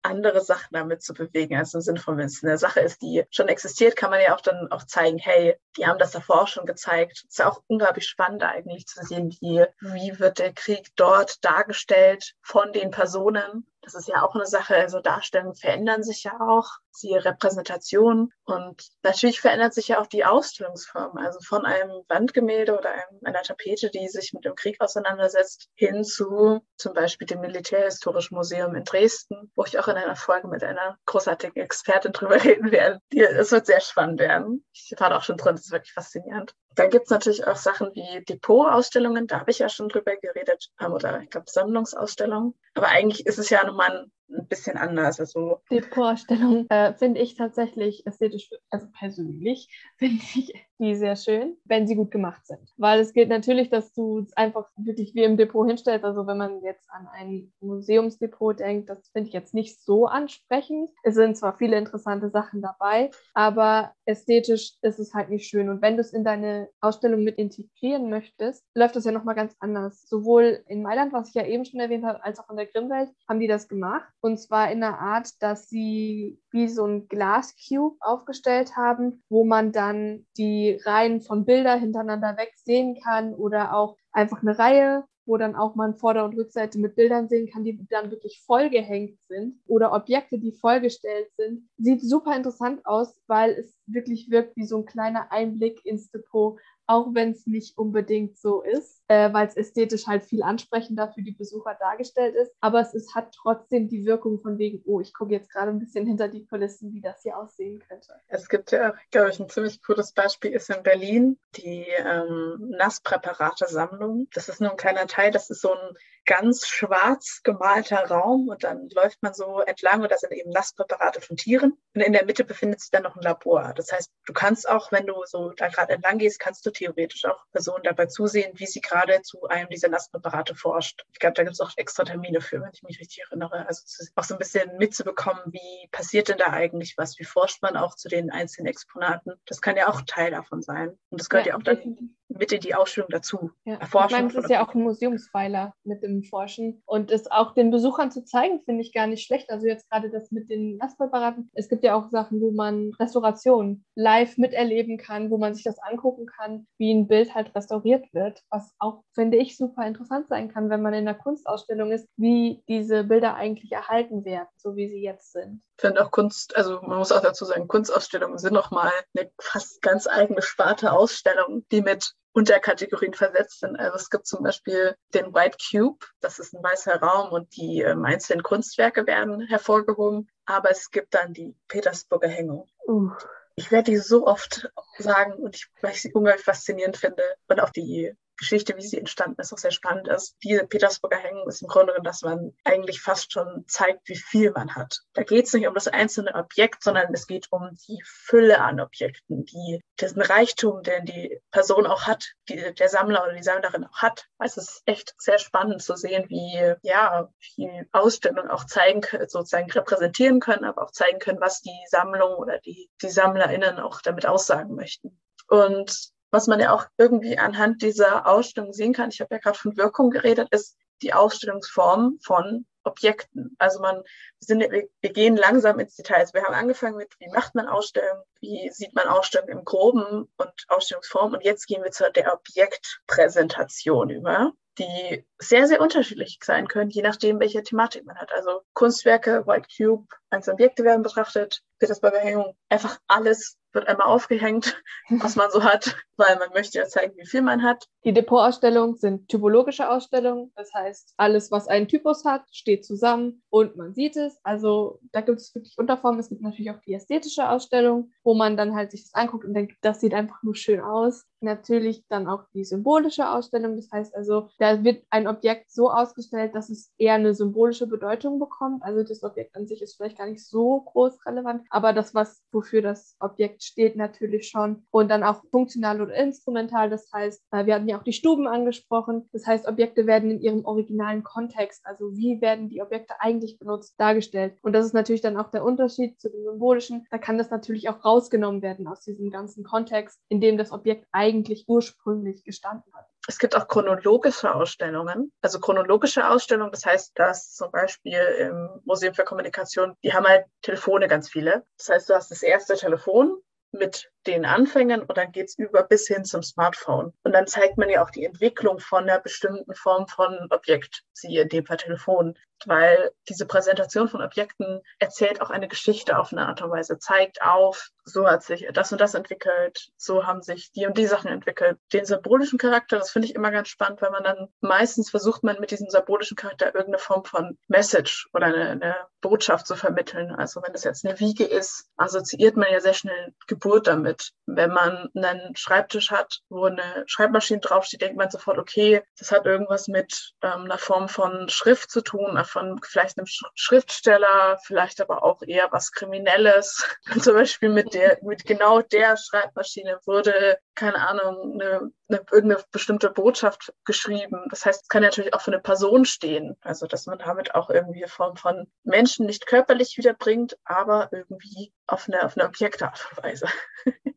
andere Sachen damit zu bewegen. Also im Sinne von, wenn es eine Sache ist, die schon existiert, kann man ja auch dann auch zeigen, hey, die haben das davor auch schon gezeigt. Es ist ja auch unglaublich spannend eigentlich zu sehen, wie, wie wird der Krieg dort dargestellt von den Personen das ist ja auch eine Sache, also Darstellungen verändern sich ja auch, die Repräsentation und natürlich verändert sich ja auch die Ausstellungsform. Also von einem Wandgemälde oder einem, einer Tapete, die sich mit dem Krieg auseinandersetzt, hin zu zum Beispiel dem Militärhistorischen Museum in Dresden, wo ich auch in einer Folge mit einer großartigen Expertin drüber reden werde. Es wird sehr spannend werden. Ich war da auch schon drin, das ist wirklich faszinierend. Dann gibt es natürlich auch Sachen wie Depotausstellungen, da habe ich ja schon drüber geredet, oder ich glaube Sammlungsausstellungen. Aber eigentlich ist es ja nochmal ein ein bisschen anders. Also die Vorstellung äh, finde ich tatsächlich ästhetisch, also persönlich finde ich die sehr schön, wenn sie gut gemacht sind. Weil es geht natürlich, dass du es einfach wirklich wie im Depot hinstellst. Also wenn man jetzt an ein Museumsdepot denkt, das finde ich jetzt nicht so ansprechend. Es sind zwar viele interessante Sachen dabei, aber ästhetisch ist es halt nicht schön. Und wenn du es in deine Ausstellung mit integrieren möchtest, läuft das ja nochmal ganz anders. Sowohl in Mailand, was ich ja eben schon erwähnt habe, als auch in der Grimmwelt haben die das gemacht. Und zwar in der Art, dass sie wie so ein Glascube aufgestellt haben, wo man dann die Reihen von Bildern hintereinander weg sehen kann oder auch einfach eine Reihe wo dann auch man Vorder- und Rückseite mit Bildern sehen kann, die dann wirklich vollgehängt sind oder Objekte, die vollgestellt sind. Sieht super interessant aus, weil es wirklich wirkt wie so ein kleiner Einblick ins Depot, auch wenn es nicht unbedingt so ist, äh, weil es ästhetisch halt viel ansprechender für die Besucher dargestellt ist. Aber es ist, hat trotzdem die Wirkung von wegen, oh, ich gucke jetzt gerade ein bisschen hinter die Kulissen, wie das hier aussehen könnte. Es gibt ja, glaube ich, ein ziemlich cooles Beispiel ist in Berlin die ähm, Nasspräparate-Sammlung. Das ist nur ein kleiner Teil, das ist so ein ganz schwarz gemalter Raum und dann läuft man so entlang und da sind eben Nasspräparate von Tieren. Und in der Mitte befindet sich dann noch ein Labor. Das heißt, du kannst auch, wenn du so da gerade entlang gehst, kannst du theoretisch auch Personen dabei zusehen, wie sie gerade zu einem dieser Nasspräparate forscht. Ich glaube, da gibt es auch extra Termine für, wenn ich mich richtig erinnere. Also auch so ein bisschen mitzubekommen, wie passiert denn da eigentlich was? Wie forscht man auch zu den einzelnen Exponaten? Das kann ja auch Teil davon sein. Und das gehört ja, ja auch dann mit in die Ausstellung dazu. Ja. Erforschen. Ich meine, es ist ja auch ein Museumspfeiler mit dem Forschen. Und es auch den Besuchern zu zeigen, finde ich gar nicht schlecht. Also jetzt gerade das mit den Nasspräparaten. Es gibt ja auch Sachen, wo man Restauration live miterleben kann, wo man sich das angucken kann, wie ein Bild halt restauriert wird. Was auch, finde ich, super interessant sein kann, wenn man in einer Kunstausstellung ist, wie diese Bilder eigentlich erhalten werden, so wie sie jetzt sind. Ich finde auch Kunst, also man muss auch dazu sagen, Kunstausstellungen sind nochmal eine fast ganz eigene Sparte Ausstellung, die mit Unterkategorien versetzt sind. Also es gibt zum Beispiel den White Cube, das ist ein weißer Raum und die ähm, einzelnen Kunstwerke werden hervorgehoben. Aber es gibt dann die Petersburger Hängung. Uh. Ich werde die so oft sagen und ich, weil ich sie unglaublich faszinierend finde. Und auch die Geschichte, wie sie entstanden ist, auch sehr spannend ist. Diese Petersburger Hängen ist im Grunde genommen, dass man eigentlich fast schon zeigt, wie viel man hat. Da geht es nicht um das einzelne Objekt, sondern es geht um die Fülle an Objekten, die, diesen Reichtum, den die Person auch hat, die der Sammler oder die Sammlerin auch hat. Es ist echt sehr spannend zu sehen, wie, ja, wie Ausstellungen auch zeigen sozusagen repräsentieren können, aber auch zeigen können, was die Sammlung oder die, die SammlerInnen auch damit aussagen möchten. Und was man ja auch irgendwie anhand dieser Ausstellung sehen kann, ich habe ja gerade von Wirkung geredet, ist die Ausstellungsform von Objekten. Also man, wir, sind, wir gehen langsam ins Detail. Also wir haben angefangen mit, wie macht man Ausstellungen, wie sieht man Ausstellungen im Groben und Ausstellungsform und jetzt gehen wir zu der Objektpräsentation über die sehr, sehr unterschiedlich sein können, je nachdem, welche Thematik man hat. Also Kunstwerke, White Cube, einzelne Objekte werden betrachtet, Petersburger Hängung, einfach alles wird einmal aufgehängt, was man so hat, weil man möchte ja zeigen, wie viel man hat. Die Depotausstellungen sind typologische Ausstellungen. Das heißt, alles, was einen Typus hat, steht zusammen und man sieht es. Also da gibt es wirklich Unterformen. Es gibt natürlich auch die ästhetische Ausstellung, wo man dann halt sich das anguckt und denkt, das sieht einfach nur schön aus. Natürlich dann auch die symbolische Ausstellung. Das heißt also, da wird ein Objekt so ausgestellt, dass es eher eine symbolische Bedeutung bekommt. Also das Objekt an sich ist vielleicht gar nicht so groß relevant, aber das, was wofür das Objekt steht, natürlich schon. Und dann auch funktional oder instrumental. Das heißt, äh, wir hatten ja auch die Stuben angesprochen. Das heißt, Objekte werden in ihrem originalen Kontext, also wie werden die Objekte eigentlich benutzt, dargestellt. Und das ist natürlich dann auch der Unterschied zu dem symbolischen. Da kann das natürlich auch rausgenommen werden aus diesem ganzen Kontext, in dem das Objekt eigentlich ursprünglich gestanden hat. Es gibt auch chronologische Ausstellungen. Also chronologische Ausstellungen, das heißt, dass zum Beispiel im Museum für Kommunikation, die haben halt Telefone ganz viele. Das heißt, du hast das erste Telefon mit den Anfängen und dann geht's über bis hin zum Smartphone. Und dann zeigt man ja auch die Entwicklung von einer bestimmten Form von Objekt, siehe dem Fall Telefon weil diese Präsentation von Objekten erzählt auch eine Geschichte auf eine Art und Weise, zeigt auf, so hat sich das und das entwickelt, so haben sich die und die Sachen entwickelt. Den symbolischen Charakter, das finde ich immer ganz spannend, weil man dann meistens versucht man mit diesem symbolischen Charakter irgendeine Form von Message oder eine, eine Botschaft zu vermitteln. Also wenn das jetzt eine Wiege ist, assoziiert man ja sehr schnell Geburt damit. Wenn man einen Schreibtisch hat, wo eine Schreibmaschine draufsteht, denkt man sofort, okay, das hat irgendwas mit ähm, einer Form von Schrift zu tun, von vielleicht einem Schriftsteller, vielleicht aber auch eher was Kriminelles. Zum Beispiel mit der, mit genau der Schreibmaschine wurde, keine Ahnung, eine, eine, irgendeine bestimmte Botschaft geschrieben. Das heißt, es kann natürlich auch für eine Person stehen. Also, dass man damit auch irgendwie eine Form von Menschen nicht körperlich wiederbringt, aber irgendwie auf eine, auf eine Objektart und Weise.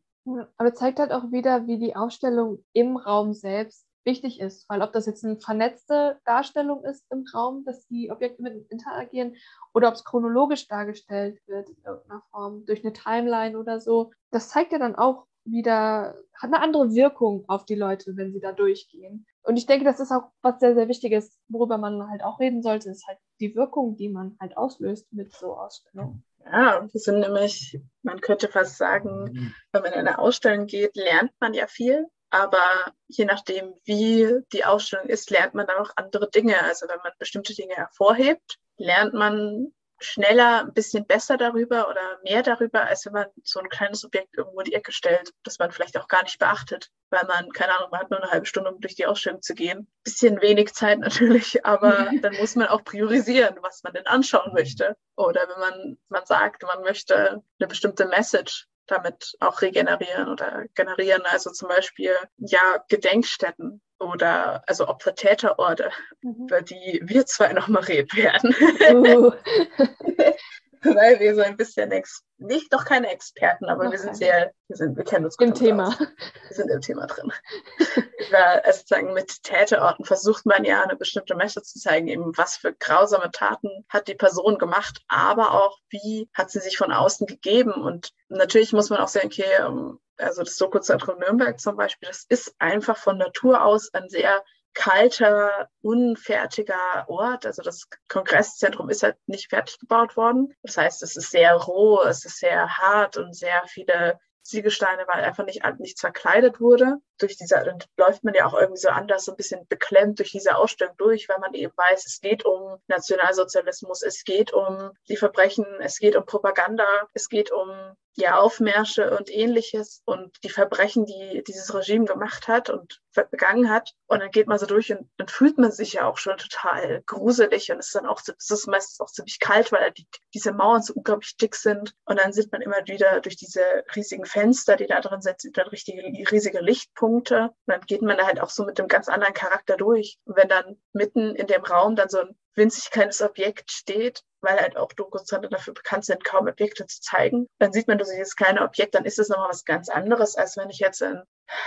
aber zeigt halt auch wieder, wie die Ausstellung im Raum selbst wichtig ist, weil ob das jetzt eine vernetzte Darstellung ist im Raum, dass die Objekte mit interagieren oder ob es chronologisch dargestellt wird in irgendeiner Form durch eine Timeline oder so, das zeigt ja dann auch wieder, hat eine andere Wirkung auf die Leute, wenn sie da durchgehen. Und ich denke, das ist auch was sehr, sehr Wichtiges, worüber man halt auch reden sollte, ist halt die Wirkung, die man halt auslöst mit so Ausstellungen. Ja, wir sind nämlich, man könnte fast sagen, wenn man in eine Ausstellung geht, lernt man ja viel. Aber je nachdem, wie die Ausstellung ist, lernt man dann auch andere Dinge. Also wenn man bestimmte Dinge hervorhebt, lernt man schneller ein bisschen besser darüber oder mehr darüber, als wenn man so ein kleines Objekt irgendwo in die Ecke stellt, das man vielleicht auch gar nicht beachtet, weil man, keine Ahnung, man hat nur eine halbe Stunde, um durch die Ausstellung zu gehen. Bisschen wenig Zeit natürlich, aber dann muss man auch priorisieren, was man denn anschauen möchte. Oder wenn man, man sagt, man möchte eine bestimmte Message damit auch regenerieren oder generieren. Also zum Beispiel ja Gedenkstätten oder also Opfer-Täterorte, mhm. über die wir zwei nochmal reden werden. Uh. Weil wir so ein bisschen ex nicht noch keine Experten, aber okay. wir sind sehr, wir sind, wir kennen uns gut im Thema. Aus. Wir sind im Thema drin. Weil, also sozusagen mit Täterorten versucht man ja eine bestimmte Message zu zeigen, eben was für grausame Taten hat die Person gemacht, aber auch wie hat sie sich von außen gegeben. Und natürlich muss man auch sagen, okay, ähm, also das Soko-Zentrum Nürnberg zum Beispiel, das ist einfach von Natur aus ein sehr kalter, unfertiger Ort. Also das Kongresszentrum ist halt nicht fertig gebaut worden. Das heißt, es ist sehr roh, es ist sehr hart und sehr viele Ziegelsteine, weil einfach nicht nichts verkleidet wurde. Durch diese und läuft man ja auch irgendwie so anders, so ein bisschen beklemmt durch diese Ausstellung durch, weil man eben weiß, es geht um Nationalsozialismus, es geht um die Verbrechen, es geht um Propaganda, es geht um ja, Aufmärsche und ähnliches und die Verbrechen, die dieses Regime gemacht hat und begangen hat. Und dann geht man so durch und dann fühlt man sich ja auch schon total gruselig und es ist dann auch, es ist meistens auch ziemlich kalt, weil die, diese Mauern so unglaublich dick sind. Und dann sieht man immer wieder durch diese riesigen Fenster, die da drin sind, dann richtige, riesige Lichtpunkte. Und dann geht man da halt auch so mit einem ganz anderen Charakter durch. Und wenn dann mitten in dem Raum dann so ein winzig kleines Objekt steht, weil halt auch Doku-Zentren dafür bekannt sind, kaum Objekte zu zeigen. Dann sieht man dieses kleine Objekt, dann ist es nochmal was ganz anderes, als wenn ich jetzt in,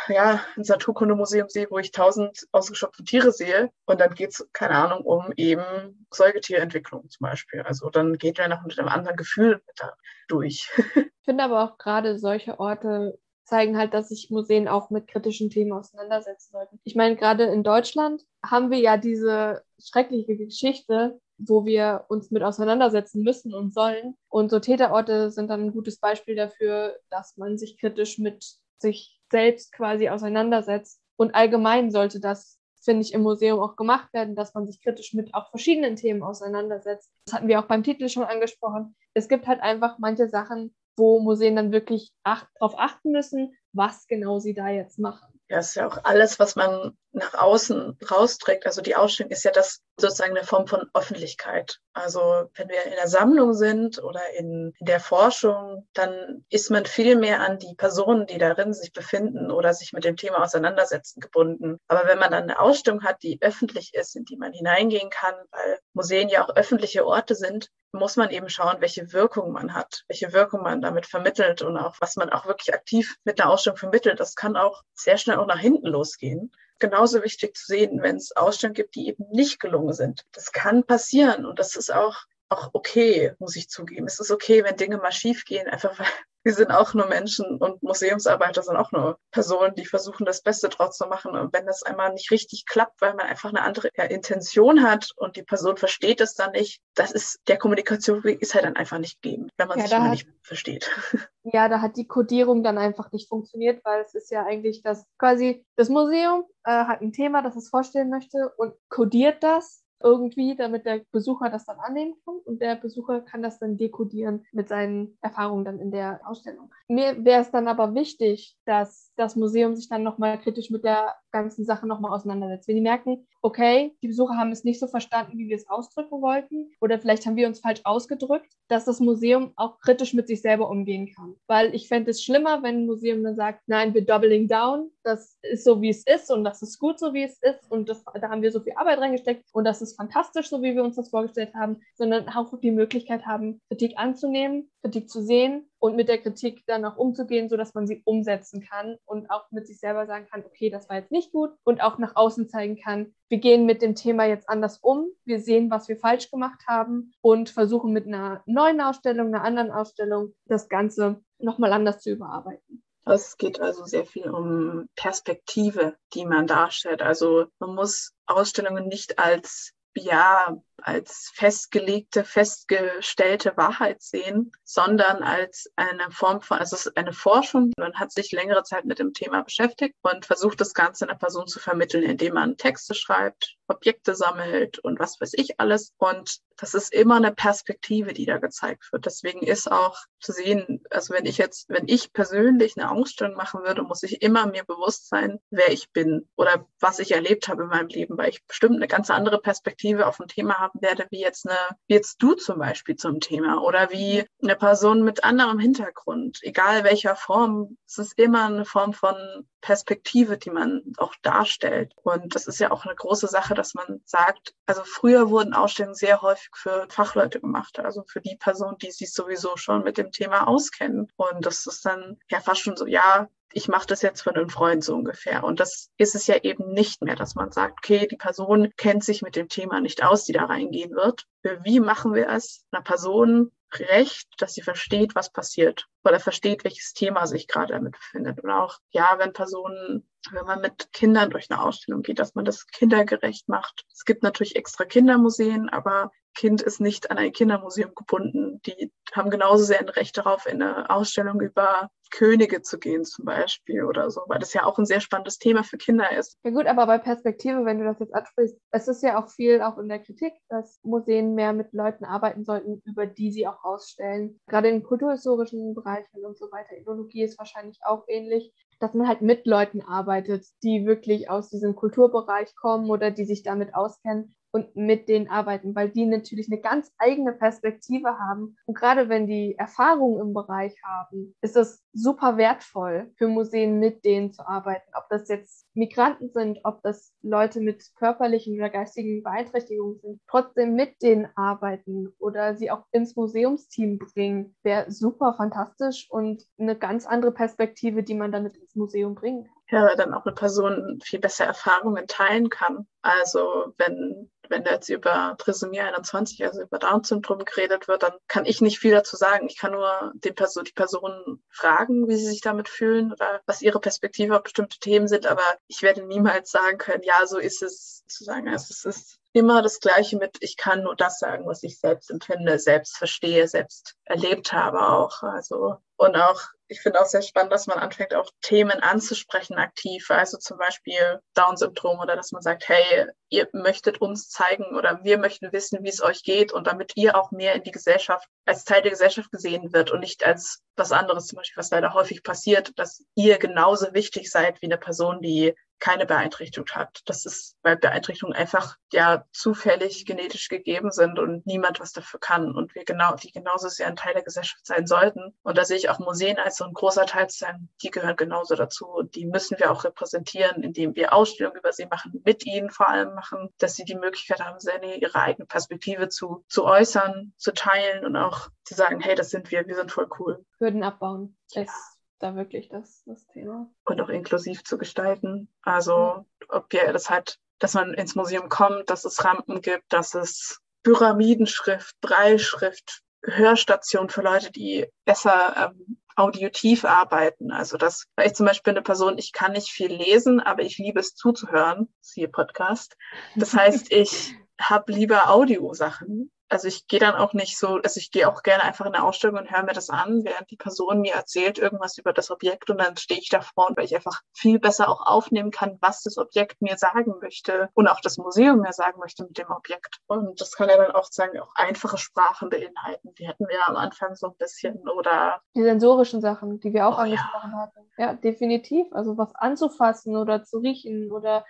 ja, ins Naturkundemuseum sehe, wo ich tausend ausgeschöpfte Tiere sehe. Und dann geht es, keine Ahnung, um eben Säugetierentwicklung zum Beispiel. Also dann geht man noch mit einem anderen Gefühl da durch. Ich finde aber auch gerade solche Orte zeigen halt, dass sich Museen auch mit kritischen Themen auseinandersetzen sollten. Ich meine, gerade in Deutschland haben wir ja diese schreckliche Geschichte, wo wir uns mit auseinandersetzen müssen und sollen. Und so Täterorte sind dann ein gutes Beispiel dafür, dass man sich kritisch mit sich selbst quasi auseinandersetzt. Und allgemein sollte das, finde ich, im Museum auch gemacht werden, dass man sich kritisch mit auch verschiedenen Themen auseinandersetzt. Das hatten wir auch beim Titel schon angesprochen. Es gibt halt einfach manche Sachen, wo Museen dann wirklich acht, darauf achten müssen, was genau sie da jetzt machen. Ja, ist ja auch alles, was man nach außen rausträgt. Also die Ausstellung ist ja das sozusagen eine Form von Öffentlichkeit. Also wenn wir in der Sammlung sind oder in, der Forschung, dann ist man viel mehr an die Personen, die darin sich befinden oder sich mit dem Thema auseinandersetzen, gebunden. Aber wenn man dann eine Ausstellung hat, die öffentlich ist, in die man hineingehen kann, weil Museen ja auch öffentliche Orte sind, muss man eben schauen, welche Wirkung man hat, welche Wirkung man damit vermittelt und auch was man auch wirklich aktiv mit einer Ausstellung vermittelt. Das kann auch sehr schnell auch nach hinten losgehen genauso wichtig zu sehen, wenn es Ausstellungen gibt, die eben nicht gelungen sind. Das kann passieren und das ist auch, auch okay, muss ich zugeben. Es ist okay, wenn Dinge mal schief gehen, einfach weil wir sind auch nur Menschen und Museumsarbeiter sind auch nur Personen, die versuchen, das Beste draus zu machen. Und wenn das einmal nicht richtig klappt, weil man einfach eine andere ja, Intention hat und die Person versteht es dann nicht, das ist, der Kommunikationsweg ist halt dann einfach nicht gegeben, wenn man ja, sich immer nicht versteht. Ja, da hat die Codierung dann einfach nicht funktioniert, weil es ist ja eigentlich das quasi, das Museum äh, hat ein Thema, das es vorstellen möchte und codiert das irgendwie, damit der Besucher das dann annehmen kann und der Besucher kann das dann dekodieren mit seinen Erfahrungen dann in der Ausstellung. Mir wäre es dann aber wichtig, dass das Museum sich dann nochmal kritisch mit der ganzen Sache nochmal auseinandersetzt. Wenn die merken, okay, die Besucher haben es nicht so verstanden, wie wir es ausdrücken wollten oder vielleicht haben wir uns falsch ausgedrückt, dass das Museum auch kritisch mit sich selber umgehen kann. Weil ich fände es schlimmer, wenn ein Museum dann sagt, nein, wir doubling down, das ist so, wie es ist und das ist gut so, wie es ist und das, da haben wir so viel Arbeit reingesteckt und das ist fantastisch, so wie wir uns das vorgestellt haben, sondern auch die Möglichkeit haben, Kritik anzunehmen, Kritik zu sehen und mit der Kritik dann auch umzugehen, sodass man sie umsetzen kann und auch mit sich selber sagen kann, okay, das war jetzt nicht gut und auch nach außen zeigen kann, wir gehen mit dem Thema jetzt anders um, wir sehen, was wir falsch gemacht haben und versuchen mit einer neuen Ausstellung, einer anderen Ausstellung das Ganze nochmal anders zu überarbeiten. Es geht also sehr viel um Perspektive, die man darstellt. Also man muss Ausstellungen nicht als ja, als festgelegte, festgestellte Wahrheit sehen, sondern als eine Form von, also es ist eine Forschung. Man hat sich längere Zeit mit dem Thema beschäftigt und versucht, das Ganze einer Person zu vermitteln, indem man Texte schreibt, Objekte sammelt und was weiß ich alles. Und das ist immer eine Perspektive, die da gezeigt wird. Deswegen ist auch zu sehen, also wenn ich jetzt, wenn ich persönlich eine Ausstellung machen würde, muss ich immer mir bewusst sein, wer ich bin oder was ich erlebt habe in meinem Leben, weil ich bestimmt eine ganz andere Perspektive auf ein Thema haben werde, wie jetzt eine, wie jetzt du zum Beispiel zum Thema oder wie eine Person mit anderem Hintergrund, egal welcher Form. Es ist immer eine Form von Perspektive, die man auch darstellt. Und das ist ja auch eine große Sache, dass man sagt, also früher wurden Ausstellungen sehr häufig für Fachleute gemacht, also für die Person, die sich sowieso schon mit dem Thema auskennen. Und das ist dann ja fast schon so, ja, ich mache das jetzt für einen Freund so ungefähr. Und das ist es ja eben nicht mehr, dass man sagt, okay, die Person kennt sich mit dem Thema nicht aus, die da reingehen wird. Wie machen wir es einer Person recht, dass sie versteht, was passiert oder versteht, welches Thema sich gerade damit befindet. Und auch, ja, wenn Personen, wenn man mit Kindern durch eine Ausstellung geht, dass man das kindergerecht macht. Es gibt natürlich extra Kindermuseen, aber Kind ist nicht an ein Kindermuseum gebunden. Die haben genauso sehr ein Recht darauf, in eine Ausstellung über Könige zu gehen zum Beispiel oder so, weil das ja auch ein sehr spannendes Thema für Kinder ist. Ja gut, aber bei Perspektive, wenn du das jetzt ansprichst, es ist ja auch viel auch in der Kritik, dass Museen mehr mit Leuten arbeiten sollten, über die sie auch ausstellen. Gerade in kulturhistorischen Bereichen und so weiter. Ethnologie ist wahrscheinlich auch ähnlich dass man halt mit Leuten arbeitet, die wirklich aus diesem Kulturbereich kommen oder die sich damit auskennen und mit denen arbeiten, weil die natürlich eine ganz eigene Perspektive haben. Und gerade wenn die Erfahrung im Bereich haben, ist es super wertvoll für Museen mit denen zu arbeiten. Ob das jetzt Migranten sind, ob das Leute mit körperlichen oder geistigen Beeinträchtigungen sind, trotzdem mit denen arbeiten oder sie auch ins Museumsteam bringen, wäre super fantastisch und eine ganz andere Perspektive, die man damit ins Museum bringen kann ja, dann auch eine Person viel besser Erfahrungen teilen kann. Also wenn, wenn da jetzt über Trisomie 21, also über Down-Syndrom geredet wird, dann kann ich nicht viel dazu sagen. Ich kann nur den Person, die Personen fragen, wie sie sich damit fühlen oder was ihre Perspektive auf bestimmte Themen sind. Aber ich werde niemals sagen können, ja, so ist es zu sagen. Also es ist immer das Gleiche mit, ich kann nur das sagen, was ich selbst empfinde, selbst verstehe, selbst erlebt habe auch. Also Und auch, ich finde auch sehr spannend, dass man anfängt, auch Themen anzusprechen aktiv. Also zum Beispiel Down-Syndrom oder dass man sagt, hey, ihr möchtet uns zeigen oder wir möchten wissen, wie es euch geht und damit ihr auch mehr in die Gesellschaft als Teil der Gesellschaft gesehen wird und nicht als was anderes, zum Beispiel, was leider häufig passiert, dass ihr genauso wichtig seid wie eine Person, die keine Beeinträchtigung hat. Das ist, weil Beeinträchtigungen einfach ja zufällig genetisch gegeben sind und niemand was dafür kann und wir genau, die genauso sehr ein Teil der Gesellschaft sein sollten. Und da sehe ich auch Museen als so ein großer Teil zu sein, die gehören genauso dazu. Und die müssen wir auch repräsentieren, indem wir Ausstellungen über sie machen, mit ihnen vor allem machen, dass sie die Möglichkeit haben, ihre eigene Perspektive zu, zu äußern, zu teilen und auch zu sagen, hey, das sind wir, wir sind voll cool. Hürden abbauen. Ja. Ist da wirklich das, das Thema. Und auch inklusiv zu gestalten. Also ob ihr das halt, dass man ins Museum kommt, dass es Rampen gibt, dass es Pyramidenschrift, Breilschrift, Hörstation für Leute, die besser ähm, auditiv arbeiten. Also das, weil ich zum Beispiel eine Person, ich kann nicht viel lesen, aber ich liebe es zuzuhören, siehe Podcast. Das heißt, ich habe lieber Audiosachen also ich gehe dann auch nicht so, also ich gehe auch gerne einfach in eine Ausstellung und höre mir das an, während die Person mir erzählt irgendwas über das Objekt und dann stehe ich davor, weil ich einfach viel besser auch aufnehmen kann, was das Objekt mir sagen möchte und auch das Museum mir sagen möchte mit dem Objekt. Und das kann ja dann auch sagen, auch einfache Sprachen beinhalten. Die hätten wir am Anfang so ein bisschen oder die sensorischen Sachen, die wir auch oh, angesprochen ja. hatten. Ja, definitiv. Also was anzufassen oder zu riechen oder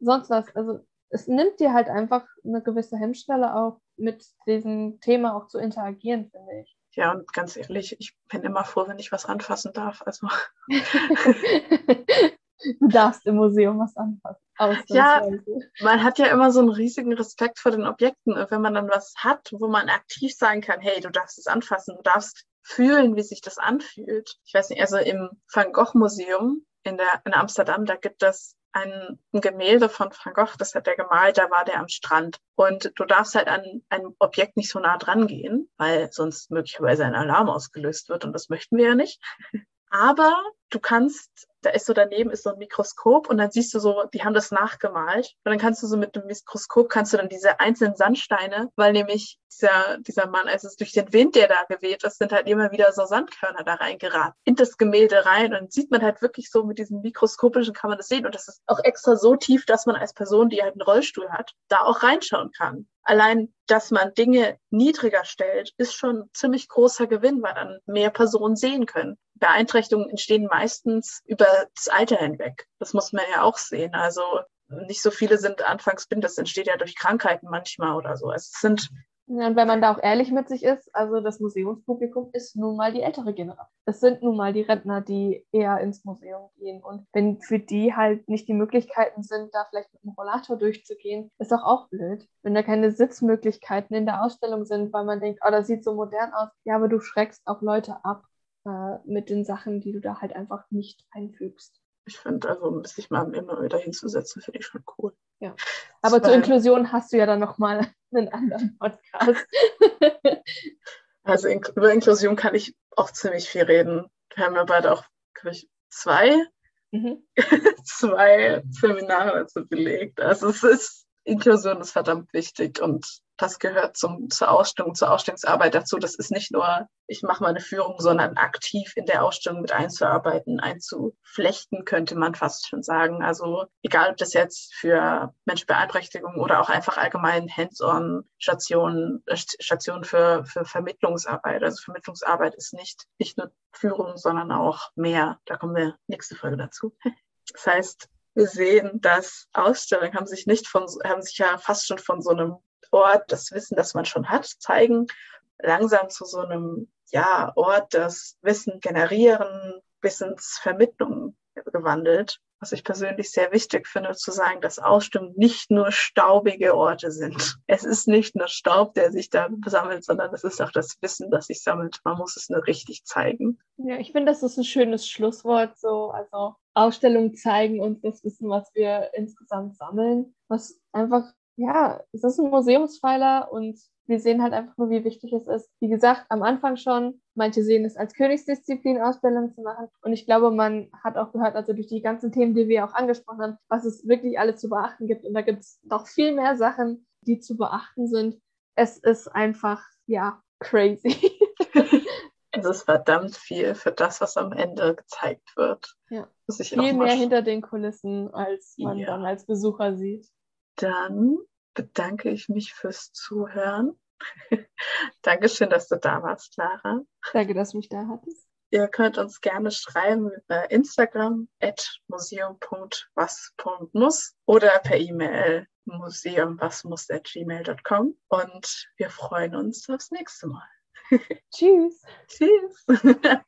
sonst was. Also es nimmt dir halt einfach eine gewisse Hemmschwelle auf, mit diesem Thema auch zu interagieren, finde ich. Ja, und ganz ehrlich, ich bin immer froh, wenn ich was anfassen darf. Also. du darfst im Museum was anfassen. Ja, man hat ja immer so einen riesigen Respekt vor den Objekten. Und wenn man dann was hat, wo man aktiv sagen kann, hey, du darfst es anfassen, du darfst fühlen, wie sich das anfühlt. Ich weiß nicht, also im Van Gogh Museum in, der, in Amsterdam, da gibt es ein, ein Gemälde von Van Gogh, das hat er gemalt, da war der am Strand. Und du darfst halt an ein Objekt nicht so nah dran gehen, weil sonst möglicherweise ein Alarm ausgelöst wird und das möchten wir ja nicht. Aber du kannst da ist so daneben ist so ein Mikroskop und dann siehst du so, die haben das nachgemalt und dann kannst du so mit dem Mikroskop kannst du dann diese einzelnen Sandsteine, weil nämlich dieser, dieser Mann, als es durch den Wind, der da geweht ist, sind halt immer wieder so Sandkörner da reingeraten, in das Gemälde rein und sieht man halt wirklich so mit diesem mikroskopischen kann man das sehen und das ist auch extra so tief, dass man als Person, die halt einen Rollstuhl hat, da auch reinschauen kann. Allein, dass man Dinge niedriger stellt, ist schon ziemlich großer Gewinn, weil dann mehr Personen sehen können. Beeinträchtigungen entstehen meistens über das Alter hinweg. Das muss man ja auch sehen. Also nicht so viele sind anfangs blind, das entsteht ja durch Krankheiten manchmal oder so. Es sind ja, und wenn man da auch ehrlich mit sich ist, also das Museumspublikum ist nun mal die ältere Generation. Es sind nun mal die Rentner, die eher ins Museum gehen. Und wenn für die halt nicht die Möglichkeiten sind, da vielleicht mit dem Rollator durchzugehen, ist doch auch blöd. Wenn da keine Sitzmöglichkeiten in der Ausstellung sind, weil man denkt, oh, das sieht so modern aus. Ja, aber du schreckst auch Leute ab äh, mit den Sachen, die du da halt einfach nicht einfügst. Ich finde, also sich mal immer wieder hinzusetzen, finde ich schon cool. Ja. Aber das zur Inklusion hast du ja dann nochmal einen anderen Podcast. also in, über Inklusion kann ich auch ziemlich viel reden. Wir haben ja beide auch, glaube ich, zwei, mhm. zwei Seminare dazu belegt. Also es ist, Inklusion ist verdammt wichtig und das gehört zum, zur Ausstellung, zur Ausstellungsarbeit dazu. Das ist nicht nur, ich mache meine Führung, sondern aktiv in der Ausstellung mit einzuarbeiten, einzuflechten, könnte man fast schon sagen. Also egal, ob das jetzt für Menschen oder auch einfach allgemein Hands-on-Stationen, äh, Stationen für, für Vermittlungsarbeit. Also Vermittlungsarbeit ist nicht, nicht nur Führung, sondern auch mehr. Da kommen wir nächste Folge dazu. Das heißt, wir sehen, dass Ausstellungen haben sich nicht von, haben sich ja fast schon von so einem Ort, das Wissen, das man schon hat, zeigen, langsam zu so einem ja, Ort das Wissen generieren, Wissensvermittlung gewandelt. Was ich persönlich sehr wichtig finde, zu sagen, dass Ausstellungen nicht nur staubige Orte sind. Es ist nicht nur Staub, der sich da sammelt, sondern es ist auch das Wissen, das sich sammelt. Man muss es nur richtig zeigen. Ja, ich finde, das ist ein schönes Schlusswort. So, also Ausstellungen zeigen uns das Wissen, was wir insgesamt sammeln, was einfach ja, es ist ein Museumspfeiler und wir sehen halt einfach nur, wie wichtig es ist. Wie gesagt, am Anfang schon, manche sehen es als Königsdisziplin, Ausstellungen zu machen. Und ich glaube, man hat auch gehört, also durch die ganzen Themen, die wir auch angesprochen haben, was es wirklich alles zu beachten gibt. Und da gibt es noch viel mehr Sachen, die zu beachten sind. Es ist einfach, ja, crazy. Es ist verdammt viel für das, was am Ende gezeigt wird. Ja. Viel mehr hinter den Kulissen, als man Ja. dann als Besucher sieht. Dann bedanke ich mich fürs Zuhören. Dankeschön, dass du da warst, Lara. Danke, dass du mich da hattest. Ihr könnt uns gerne schreiben über Instagram at museum.was.muss oder per E-Mail museumwasmuss.gmail.com und wir freuen uns aufs nächste Mal. Tschüss. Tschüss!